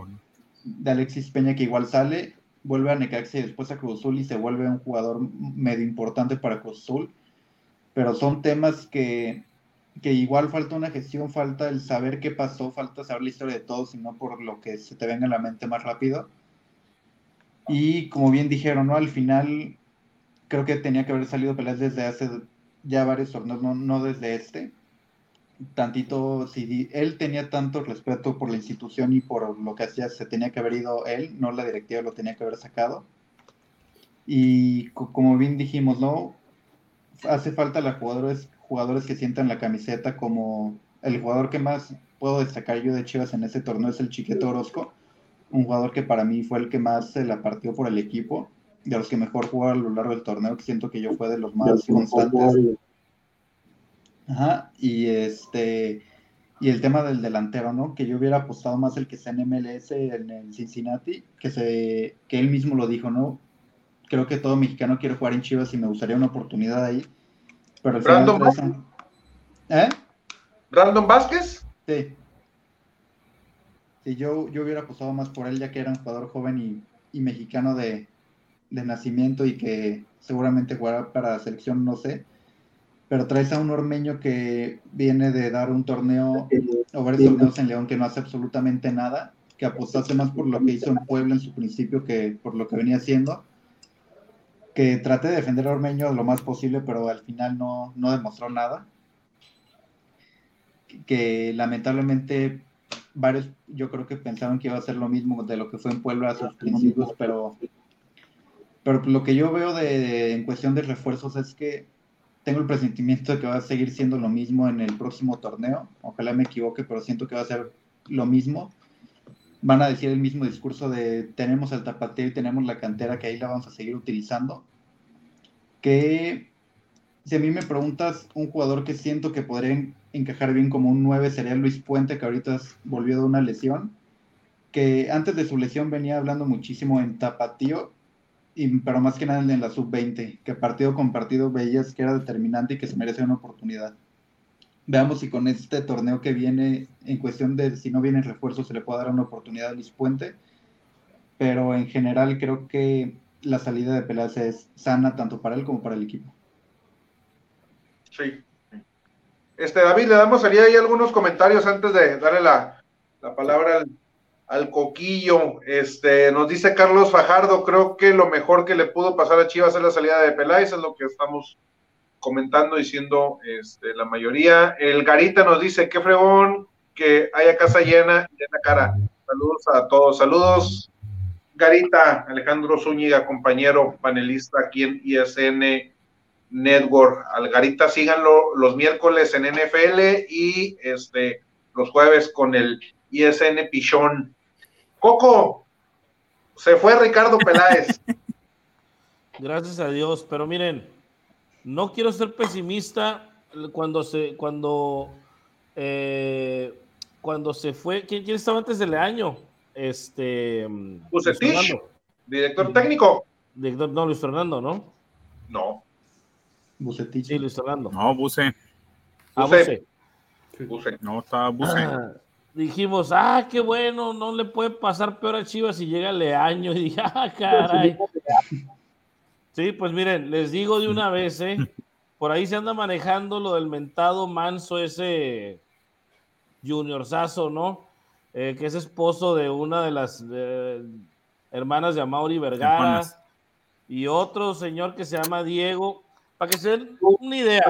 de Alexis Peña que igual sale, vuelve a Necaxa y después a Cruz Azul y se vuelve un jugador medio importante para Cruz Azul. Pero son temas que, que igual falta una gestión, falta el saber qué pasó, falta saber la historia de todos y no por lo que se te venga a la mente más rápido y como bien dijeron, ¿no? Al final creo que tenía que haber salido Peláez desde hace ya varios torneos, no, desde este. Tantito, si él tenía tanto respeto por la institución y por lo que hacía, se tenía que haber ido él, no la directiva lo tenía que haber sacado. Y como bien dijimos, ¿no? Hace falta los jugadores, jugadores que sientan la camiseta como el jugador que más puedo destacar yo de Chivas en ese torneo es el Chiquete Orozco un jugador que para mí fue el que más se la partió por el equipo, de los que mejor jugó a lo largo del torneo, que siento que yo fue de los más constantes. Ajá, y este y el tema del delantero, ¿no? Que yo hubiera apostado más el que sea en MLS, en el Cincinnati, que se que él mismo lo dijo, ¿no? Creo que todo mexicano quiere jugar en Chivas y me gustaría una oportunidad ahí. Pero el Brandon Vázquez. ¿Eh? ¿Brandon Vázquez? Sí. Sí, yo, yo hubiera apostado más por él, ya que era un jugador joven y, mexicano de, nacimiento y que seguramente jugará para la selección, no sé. Pero traes a un ormeño que viene de dar un torneo o varios torneos en León que no hace absolutamente nada, que apostase más por lo que hizo en Puebla en su principio que por lo que venía haciendo. Que traté de defender a Ormeño lo más posible, pero al final no, no demostró nada. Que lamentablemente varios yo creo que pensaban que iba a ser lo mismo de lo que fue en Puebla a sus principios, pero, pero lo que yo veo de, en cuestión de refuerzos es que tengo el presentimiento de que va a seguir siendo lo mismo en el próximo torneo. Ojalá me equivoque, pero siento que va a ser lo mismo. Van a decir el mismo discurso de tenemos el tapateo y tenemos la cantera que ahí la vamos a seguir utilizando. Que si a mí me preguntas un jugador que siento que podría encajar bien como un 9 sería Luis Puente, que ahorita volvió de una lesión, que antes de su lesión venía hablando muchísimo en tapatío, y, pero más que nada en la sub-20, que partido con partido veías que era determinante y que se merece una oportunidad. Veamos si con este torneo que viene, en cuestión de si no viene refuerzo, se le puede dar una oportunidad a Luis Puente, pero en general creo que la salida de Peláez es sana tanto para él como para el equipo. Sí, Este, David, le damos ahí algunos comentarios antes de darle la, la palabra al, al, coquillo. Este, nos dice Carlos Fajardo, creo que lo mejor que le pudo pasar a Chivas es la salida de Peláez, es lo que estamos comentando, diciendo este, la mayoría. El Garita nos dice, qué fregón que haya casa llena y la cara. Saludos a todos. Saludos, Garita, Alejandro Zúñiga, compañero panelista aquí en ISN Network. Al Garita síganlo los miércoles en NFL y este los jueves con el ISN Pichón. Coco, se fue Ricardo Peláez. Gracias a Dios, pero miren, no quiero ser pesimista cuando se, cuando, eh, cuando se fue, ¿quién, estaba antes del año? Este. Bucetich, director técnico. Director, no, Luis Fernando, ¿no? No. Bucetich. Sí, Luis Fernando. No, Buce. Ah, Buce. Buce. No, está Buce. Ah, dijimos, ah, qué bueno, no le puede pasar peor a Chivas si llega Leaño. Y dije, ah, caray. Sí, pues miren, les digo de una vez, ¿eh? Por ahí se anda manejando lo del mentado manso ese Junior Sazo, ¿no? Eh, que es esposo de una de las eh, hermanas de Amaury Vergara y otro señor que se llama Diego. Para que se den una idea,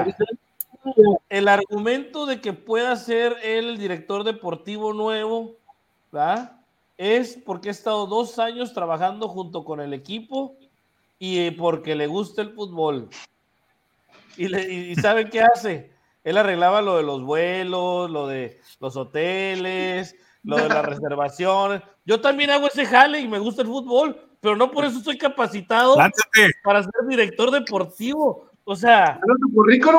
el argumento de que pueda ser él el director deportivo nuevo, ¿verdad? Es porque ha estado dos años trabajando junto con el equipo y porque le gusta el fútbol. Y, le, y ¿saben qué hace? Él arreglaba lo de los vuelos, lo de los hoteles, lo de las reservaciones. Yo también hago ese jale y me gusta el fútbol, pero no por eso estoy capacitado para ser director deportivo. O sea,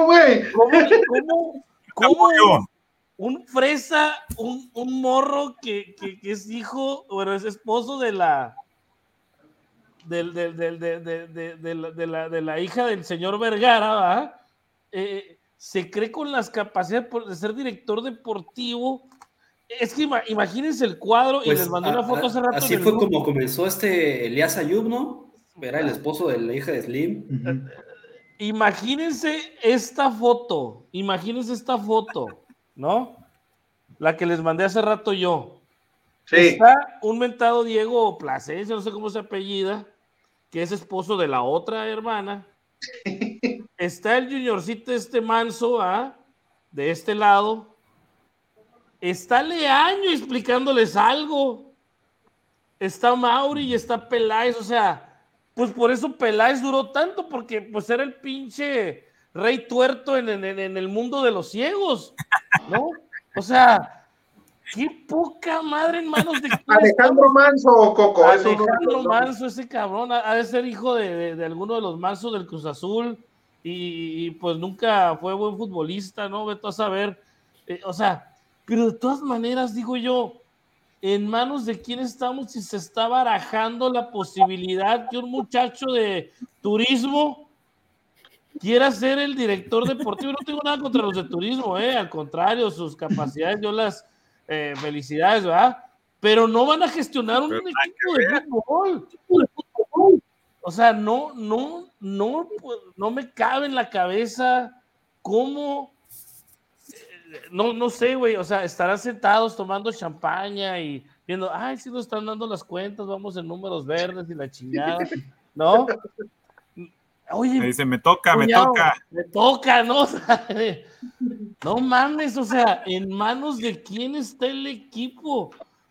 güey. ¿Cómo, cómo, un fresa, un, un morro que, que, que, es hijo, bueno, es esposo de la del, del, del, de, la, de, la, de, la, hija del señor Vergara, eh, se cree con las capacidades de ser director deportivo. Es que imagínense el cuadro y pues, les mandé una foto hace rato. Así fue como comenzó este Elias Ayub, ¿no? Era el esposo de la hija de Slim. Imagínense esta foto, imagínense esta foto, ¿no? La que les mandé hace rato yo. Sí. Está un mentado Diego Plasencia, no sé cómo se apellida, que es esposo de la otra hermana. Está el juniorcito este manso, ¿ah? De este lado. Está Leaño explicándoles algo. Está Mauri y está Peláez, o sea, pues por eso Peláez duró tanto, porque pues era el pinche rey tuerto en, en, en el mundo de los ciegos, ¿no? O sea, Qué poca madre en manos de Alejandro Manso o Coco. Alejandro Manso, ese cabrón, ha de ser hijo de, de, alguno de los Mansos del Cruz Azul y, pues nunca fue buen futbolista, ¿no? Veto a saber. Eh, o sea, pero de todas maneras, digo yo, en manos de quién estamos si se está barajando la posibilidad que un muchacho de turismo quiera ser el director deportivo. No tengo nada contra los de turismo, ¿eh? Al contrario, sus capacidades yo las eh, felicidades, ¿verdad? Pero no van a gestionar un equipo de fútbol. O sea, no, no, no, no me cabe en la cabeza cómo, no, no sé, güey, o sea, estarán sentados tomando champaña y viendo, ay, si nos están dando las cuentas, vamos en números verdes y la chingada, ¿no? Oye, me dice, me toca, me toca. Me toca, ¿no? no mames, o sea, ¿en manos de quién está el equipo?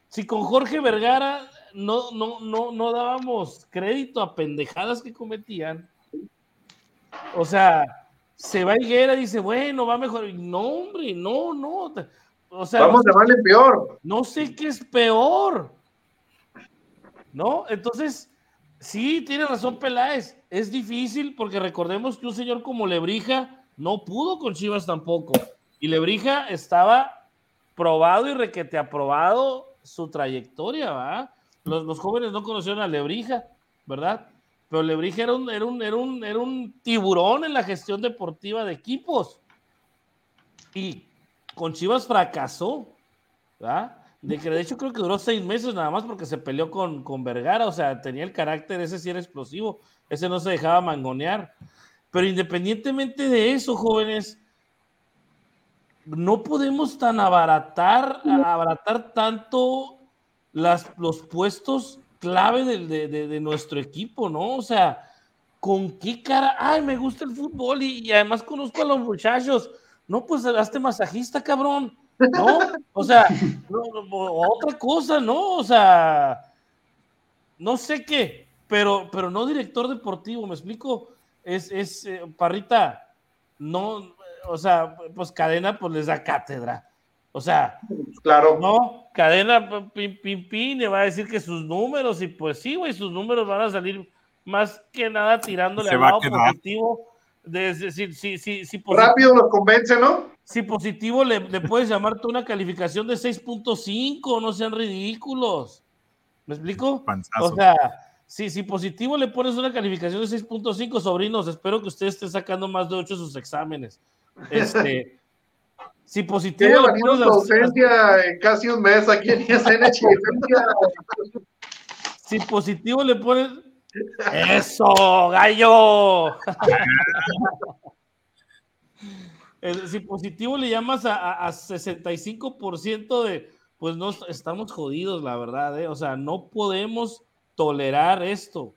Si con Jorge Vergara no, no, no, no dábamos crédito a pendejadas que cometían. O sea, se va Higuera y dice, bueno, va mejor. No, hombre, no, no. O sea, Vamos mal en peor. No sé qué es peor. ¿No? Entonces, sí, tiene razón Peláez es difícil porque recordemos que un señor como Lebrija no pudo con Chivas tampoco. Y Lebrija estaba probado y requete aprobado su trayectoria, ¿va? Los, jóvenes no conocieron a Lebrija, ¿verdad? Pero Lebrija era un, era, un, era, un, era un tiburón en la gestión deportiva de equipos. Y con Chivas fracasó, ¿verdad? De de hecho creo que duró seis meses nada más porque se peleó con, con Vergara, o sea, tenía el carácter, ese sí era explosivo, ese no se dejaba mangonear. Pero independientemente de eso, jóvenes, no podemos tan abaratar, abaratar tanto las, los puestos clave de, de, nuestro equipo, ¿no? O sea, ¿con qué cara? Ay, me gusta el fútbol y, además conozco a los muchachos. No, pues hazte masajista, cabrón. ¿No? O sea, otra cosa, ¿no? O sea, no sé qué, pero, pero no director deportivo, ¿me explico? Es, es eh, Parrita, no, o sea, pues cadena pues les da cátedra. O sea, claro. No, cadena pim, pim, pim, le va a decir que sus números, y pues sí, güey, sus números van a salir más que nada tirándole al lado positivo. De, decir, si, si, si Rápido nos convence, ¿no? Si positivo le, le puedes llamarte una calificación de 6.5, no sean ridículos. ¿Me explico? O sea, si, si positivo le pones una calificación de 6.5, sobrinos, espero que ustedes estén sacando más de 8 sus exámenes. Este, si positivo le pones la ausencia en casi un mes aquí en ISN Si positivo le pones eso, gallo. si positivo le llamas a, a 65% de, pues no estamos jodidos, la verdad, ¿eh? O sea, no podemos tolerar esto.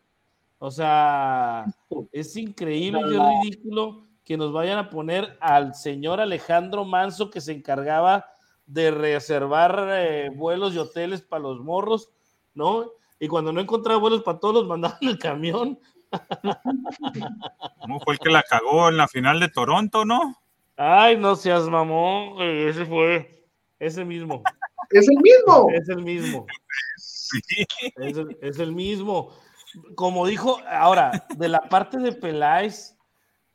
O sea, es increíble y es ridículo que nos vayan a poner al señor Alejandro Manso que se encargaba de reservar eh, vuelos y hoteles para los morros, ¿no? Y cuando no encontraba vuelos para todos, los mandaban en el camión. ¿Cómo fue el que la cagó en la final de Toronto, no? Ay, no seas mamón, ese fue, ese mismo. Es el mismo. Es el mismo. Es, el, mismo. Como dijo, ahora, de la parte de Peláez,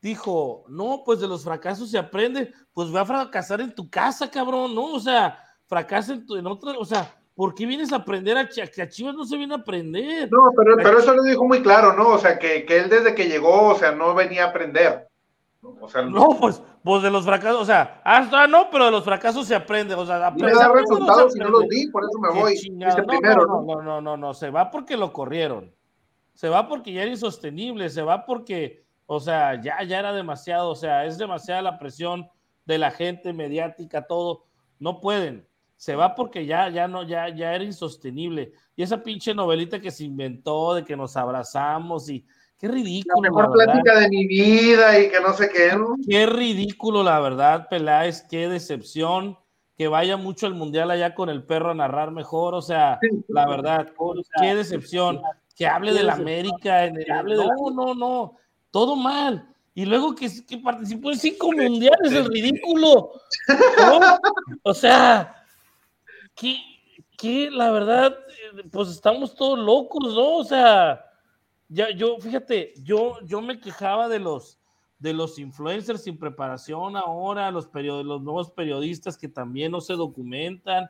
dijo, no, pues de los fracasos se aprende, pues va a fracasar en tu casa, cabrón, ¿no? O sea, fracasa en, tu, en otra, o sea, ¿por qué vienes a aprender a, que a Chivas no se viene a aprender? No, pero, pero eso lo dijo muy claro, ¿no? O sea, que, que él desde que llegó, o sea, no venía a aprender. O sea, no, pues, pues de los fracasos, o sea, hasta no, pero de los fracasos se aprende, o sea, aprende. No resultados si no los di, por eso me voy. No, primero, no, no, no, no, no, se va porque lo corrieron. Se va porque ya era insostenible, se va porque, o sea, ya, ya era demasiado, o sea, es demasiada la presión de la gente mediática, todo. No pueden. Se va porque ya, ya no, ya, ya era insostenible. Y esa pinche novelita que se inventó de que nos abrazamos y Qué ridículo. La mejor plática de mi vida y que no sé qué. Qué ridículo, la verdad, Peláez, qué decepción. Que vaya mucho al mundial allá con el perro a narrar mejor. O sea, la verdad, qué decepción. Que hable del América. En el, no, no, no. Todo mal. Y luego que, que participó en cinco mundiales, es ridículo. O sea, que, que la verdad, eh, pues estamos todos locos, ¿no? O sea ya, yo, fíjate, yo, yo me quejaba de los, de los influencers sin preparación ahora, los, los nuevos periodistas que también no se documentan,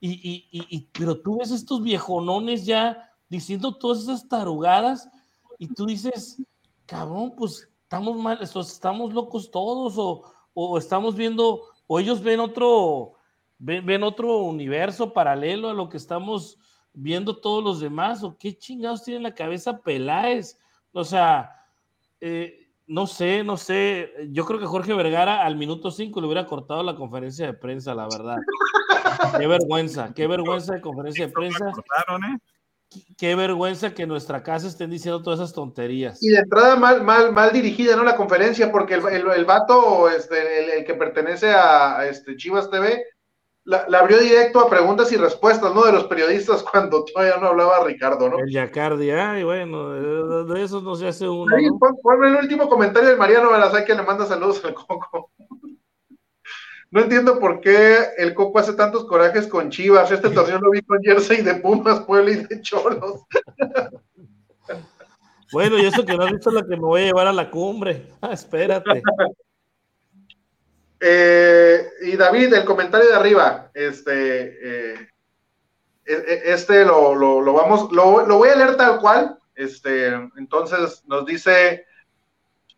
y, y, y, pero tú ves estos viejonones ya diciendo todas esas tarugadas, y tú dices, cabrón, pues estamos mal, estamos locos todos, o, o estamos viendo, o ellos ven otro, ven, ven otro universo paralelo a lo que estamos viendo todos los demás, o qué chingados tiene en la cabeza Peláez. O sea, eh, no sé, no sé. Yo creo que Jorge Vergara al minuto 5 le hubiera cortado la conferencia de prensa, la verdad. qué vergüenza, qué vergüenza de conferencia de prensa. Qué vergüenza que en nuestra casa estén diciendo todas esas tonterías. Y de entrada mal, mal, mal dirigida, ¿no? La conferencia, porque el, el, vato, este, el, que pertenece a, este, Chivas TV, la, abrió directo a preguntas y respuestas, ¿no? De los periodistas cuando todavía no hablaba Ricardo, ¿no? El Yacardi, ay, bueno, de, eso no se hace uno. Ponme el último comentario del Mariano Balazar que le manda saludos al Coco. No entiendo por qué el Coco hace tantos corajes con Chivas. Este torneo lo vi con Jersey de Pumas, Puebla y de Cholos. Bueno, y eso que no has visto la que me voy a llevar a la cumbre. Ah, espérate. Eh, y David, el comentario de arriba, este, eh, e, e, este lo, lo, vamos, lo, voy a leer tal cual. Este, entonces nos dice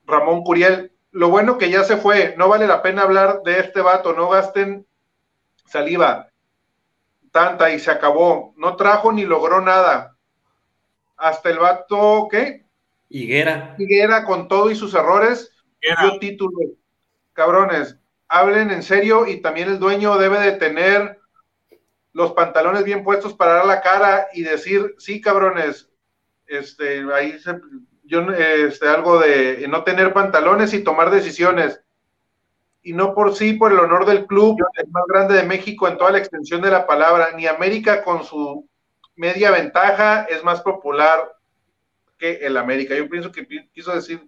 Ramón Curiel, lo bueno que ya se fue, no vale la pena hablar de este vato, no gasten saliva tanta y se acabó, no trajo ni logró nada. Hasta el vato, ¿qué? Higuera. Higuera con todo y sus errores, dio título. Cabrones, hablen en serio y también el dueño debe de tener los pantalones bien puestos para dar la cara y decir, sí, cabrones, este, ahí se, yo, este, algo de no tener pantalones y tomar decisiones. Y no por sí, por el honor del club, el más grande de México en toda la extensión de la palabra, ni América con su media ventaja es más popular que el América. Yo pienso que quiso decir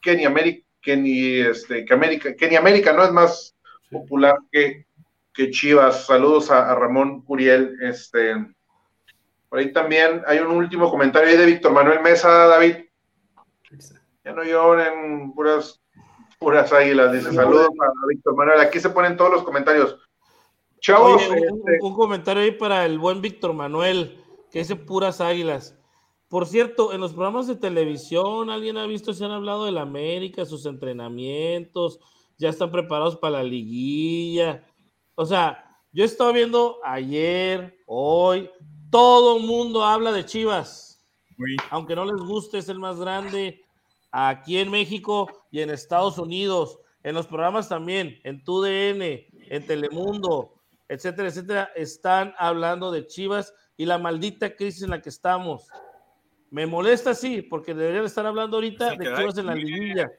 que ni América, que ni este, que América, que ni América no es más popular que, que Chivas. Saludos a, Ramón Curiel. Este, por ahí también hay un último comentario de Víctor Manuel Mesa, David. Ya no lloren, puras, puras águilas. Dice saludos a Víctor Manuel. Aquí se ponen todos los comentarios. Chavos. Este, un, comentario ahí para el buen Víctor Manuel, que dice puras águilas. Por cierto, en los programas de televisión, ¿alguien ha visto si han hablado de la América, sus entrenamientos? Ya están preparados para la liguilla. O sea, yo estaba viendo ayer, hoy, todo el mundo habla de Chivas. Aunque no les guste, es el más grande aquí en México y en Estados Unidos. En los programas también, en TUDN, en Telemundo, etcétera, etcétera, están hablando de Chivas y la maldita crisis en la que estamos. Me molesta, sí, porque deberían estar hablando ahorita de Chivas en la liguilla.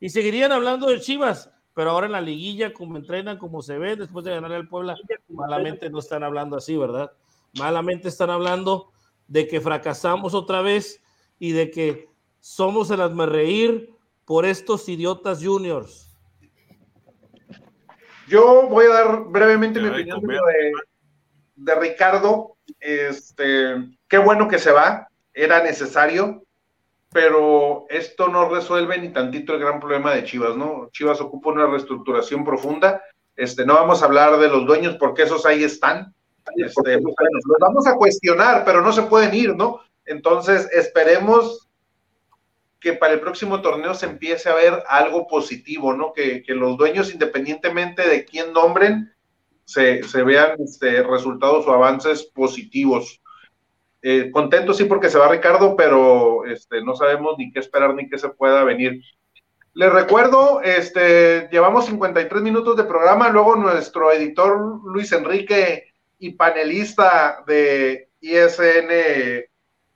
Y seguirían hablando de Chivas, pero ahora en la liguilla, como entrenan, como se ve, después de ganar al Puebla, malamente no están hablando así, ¿verdad? Malamente están hablando de que fracasamos otra vez y de que somos el reír por estos idiotas juniors. Yo voy a dar brevemente mi opinión de, de, Ricardo. Este, qué bueno que se va, era necesario, pero esto no resuelve ni tantito el gran problema de Chivas, ¿no? Chivas ocupa una reestructuración profunda. Este, no vamos a hablar de los dueños porque esos ahí están. Este, pues, los vamos a cuestionar, pero no se pueden ir, ¿no? Entonces, esperemos que para el próximo torneo se empiece a ver algo positivo, ¿no? Que, los dueños, independientemente de quién nombren, se, vean este, resultados o avances positivos. Eh, contento sí porque se va Ricardo, pero este, no sabemos ni qué esperar ni qué se pueda venir. Les recuerdo, este, llevamos 53 minutos de programa, luego nuestro editor Luis Enrique y panelista de ISN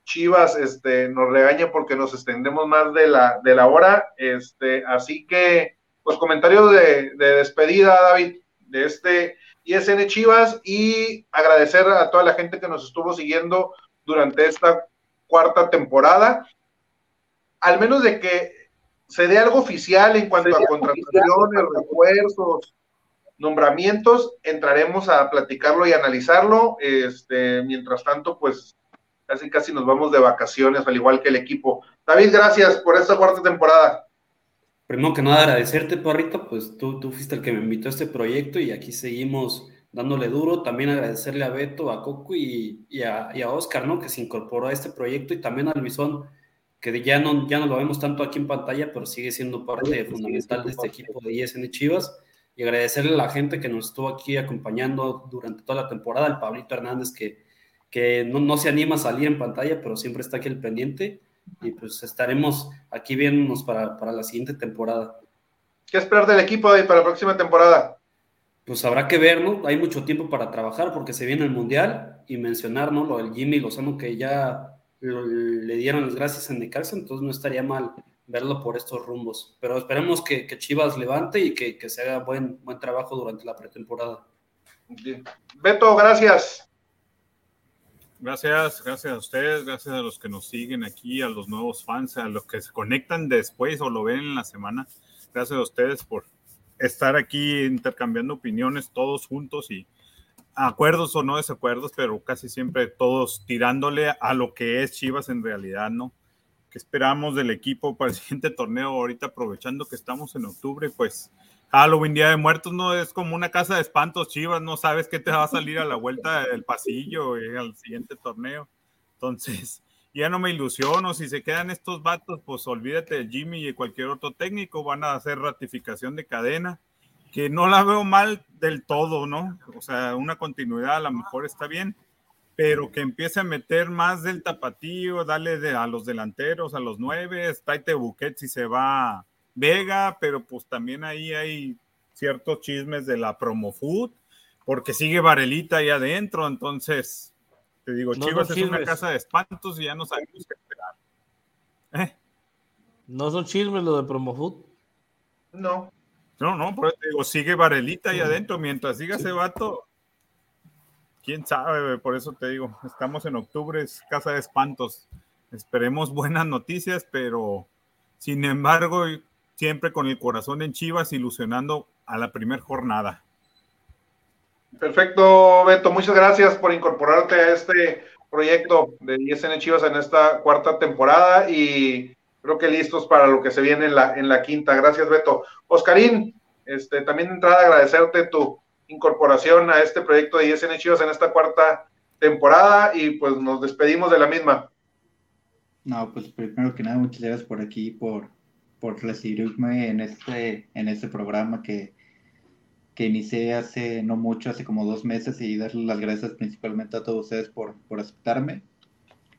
Chivas este, nos regaña porque nos extendemos más de la, de la hora. Este, así que, pues comentarios de, despedida, David, de este ISN Chivas y agradecer a toda la gente que nos estuvo siguiendo durante esta cuarta temporada. Al menos de que se dé algo oficial en cuanto a contrataciones, refuerzos, nombramientos, entraremos a platicarlo y analizarlo. Este, mientras tanto, pues casi casi nos vamos de vacaciones, al igual que el equipo. David, gracias por esta cuarta temporada. Primero que nada, agradecerte, Parrito, pues tú, tú fuiste el que me invitó a este proyecto y aquí seguimos dándole duro. También agradecerle a Beto, a Coco y, a, Oscar, ¿no? Que se incorporó a este proyecto y también a Luisón, que ya no, ya no lo vemos tanto aquí en pantalla, pero sigue siendo parte fundamental de este equipo de ISN Chivas. Y agradecerle a la gente que nos estuvo aquí acompañando durante toda la temporada, al Pablito Hernández que que no, se anima a salir en pantalla, pero siempre está aquí el pendiente y pues estaremos aquí viéndonos para, la siguiente temporada. ¿Qué esperar del equipo para la próxima temporada? Pues habrá que ver, ¿no? Hay mucho tiempo para trabajar porque se viene el Mundial y mencionar, ¿no? Lo del Jimmy Lozano que ya le dieron las gracias en Necaxa, entonces no estaría mal verlo por estos rumbos. Pero esperemos que, Chivas levante y que, que, se haga buen, buen trabajo durante la pretemporada. Beto, gracias. Gracias, gracias a ustedes, gracias a los que nos siguen aquí, a los nuevos fans, a los que se conectan después o lo ven en la semana. Gracias a ustedes por estar aquí intercambiando opiniones todos juntos y acuerdos o no desacuerdos, pero casi siempre todos tirándole a lo que es Chivas en realidad, ¿no? ¿Qué esperamos del equipo para el siguiente torneo? Ahorita aprovechando que estamos en octubre, pues Halloween, Día de Muertos, no es como una casa de espantos chivas, no sabes qué te va a salir a la vuelta del pasillo y al siguiente torneo. Entonces, ya no me ilusiono, si se quedan estos vatos, pues olvídate de Jimmy y cualquier otro técnico, van a hacer ratificación de cadena, que no la veo mal del todo, ¿no? O sea, una continuidad a lo mejor está bien, pero que empiece a meter más del tapatío, dale a los delanteros, a los nueve, Taite Buquet si se va Vega, pero pues también ahí hay ciertos chismes de la promo food, porque sigue Varelita ahí adentro, entonces te digo, Chivas es una casa de espantos y ya no sabemos qué esperar. ¿Eh? ¿No son chismes lo de promo food? No. No, no, por te digo, sigue Varelita ahí adentro, mientras siga ese vato, quién sabe, por eso te digo, estamos en octubre, es casa de espantos. Esperemos buenas noticias, pero sin embargo, siempre con el corazón en Chivas, ilusionando a la primera jornada. Perfecto, Beto. Muchas gracias por incorporarte a este proyecto de ISN Chivas en esta cuarta temporada y creo que listos para lo que se viene en la, en la quinta. Gracias, Beto. Oscarín, este, también de entrada agradecerte tu incorporación a este proyecto de ISN Chivas en esta cuarta temporada y pues nos despedimos de la misma. No, pues primero que nada, muchas gracias por aquí, por, por recibirme en este, en este programa que, que inicié hace no mucho, hace como dos meses, y darles las gracias principalmente a todos ustedes por, por aceptarme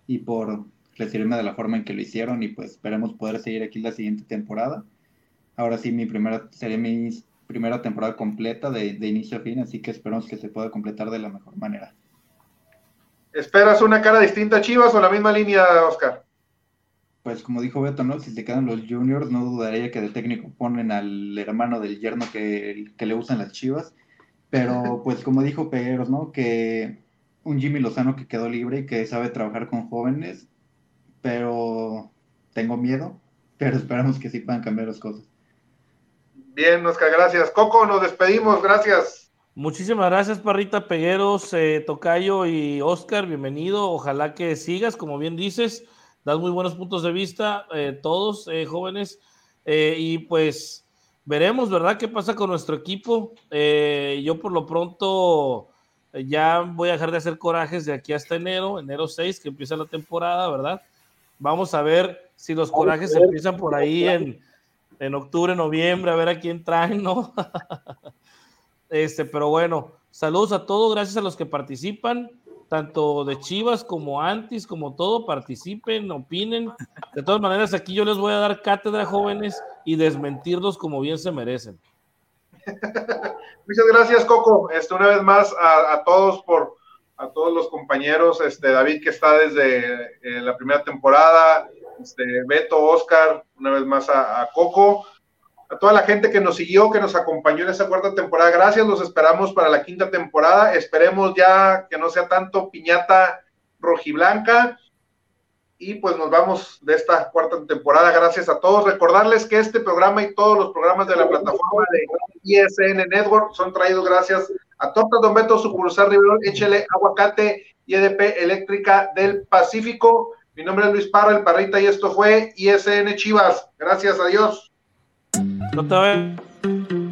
y por recibirme de la forma en que lo hicieron, y pues esperemos poder seguir aquí la siguiente temporada. Ahora sí, mi primera, sería mi primera temporada completa de, de inicio a fin, así que esperamos que se pueda completar de la mejor manera. ¿Esperas una cara distinta Chivas o la misma línea, Oscar? Pues como dijo Beto, ¿no? Si se quedan los juniors, no dudaría que de técnico ponen al hermano del yerno que, le usan las Chivas. Pero pues como dijo Pegueros, ¿no? Que un Jimmy Lozano que quedó libre y que sabe trabajar con jóvenes, pero tengo miedo, pero esperamos que sí puedan cambiar las cosas. Bien, Oscar, gracias. Coco, nos despedimos, gracias. Muchísimas gracias, Parrita Pegueros, eh, Tocayo y Oscar, bienvenido. Ojalá que sigas, como bien dices, das muy buenos puntos de vista, eh, todos eh, jóvenes, y pues veremos, ¿verdad?, qué pasa con nuestro equipo. yo por lo pronto ya voy a dejar de hacer corajes de aquí hasta enero, enero 6, que empieza la temporada, ¿verdad? Vamos a ver si los corajes empiezan por ahí en en octubre, noviembre, a ver a quién traen, ¿no? este, pero bueno, saludos a todos, gracias a los que participan, tanto de Chivas como Antis, como todo, participen, opinen. De todas maneras, aquí yo les voy a dar cátedra, jóvenes, y desmentirlos como bien se merecen. Muchas gracias, Coco. Este, una vez más, a, todos por a todos los compañeros, este, David que está desde eh, la primera temporada, este, Beto, Oscar, una vez más a, Coco, a toda la gente que nos siguió, que nos acompañó en esa cuarta temporada. Gracias, los esperamos para la quinta temporada. Esperemos ya que no sea tanto piñata rojiblanca. Y pues nos vamos de esta cuarta temporada. Gracias a todos. Recordarles que este programa y todos los programas de la plataforma de ISN Network son traídos gracias a Torta Don Beto, sucursal Riverol, Échele Aguacate y EDP Eléctrica del Pacífico. Mi nombre es Luis Parra, el Parrita, y esto fue ISN Chivas. Gracias, adiós. No te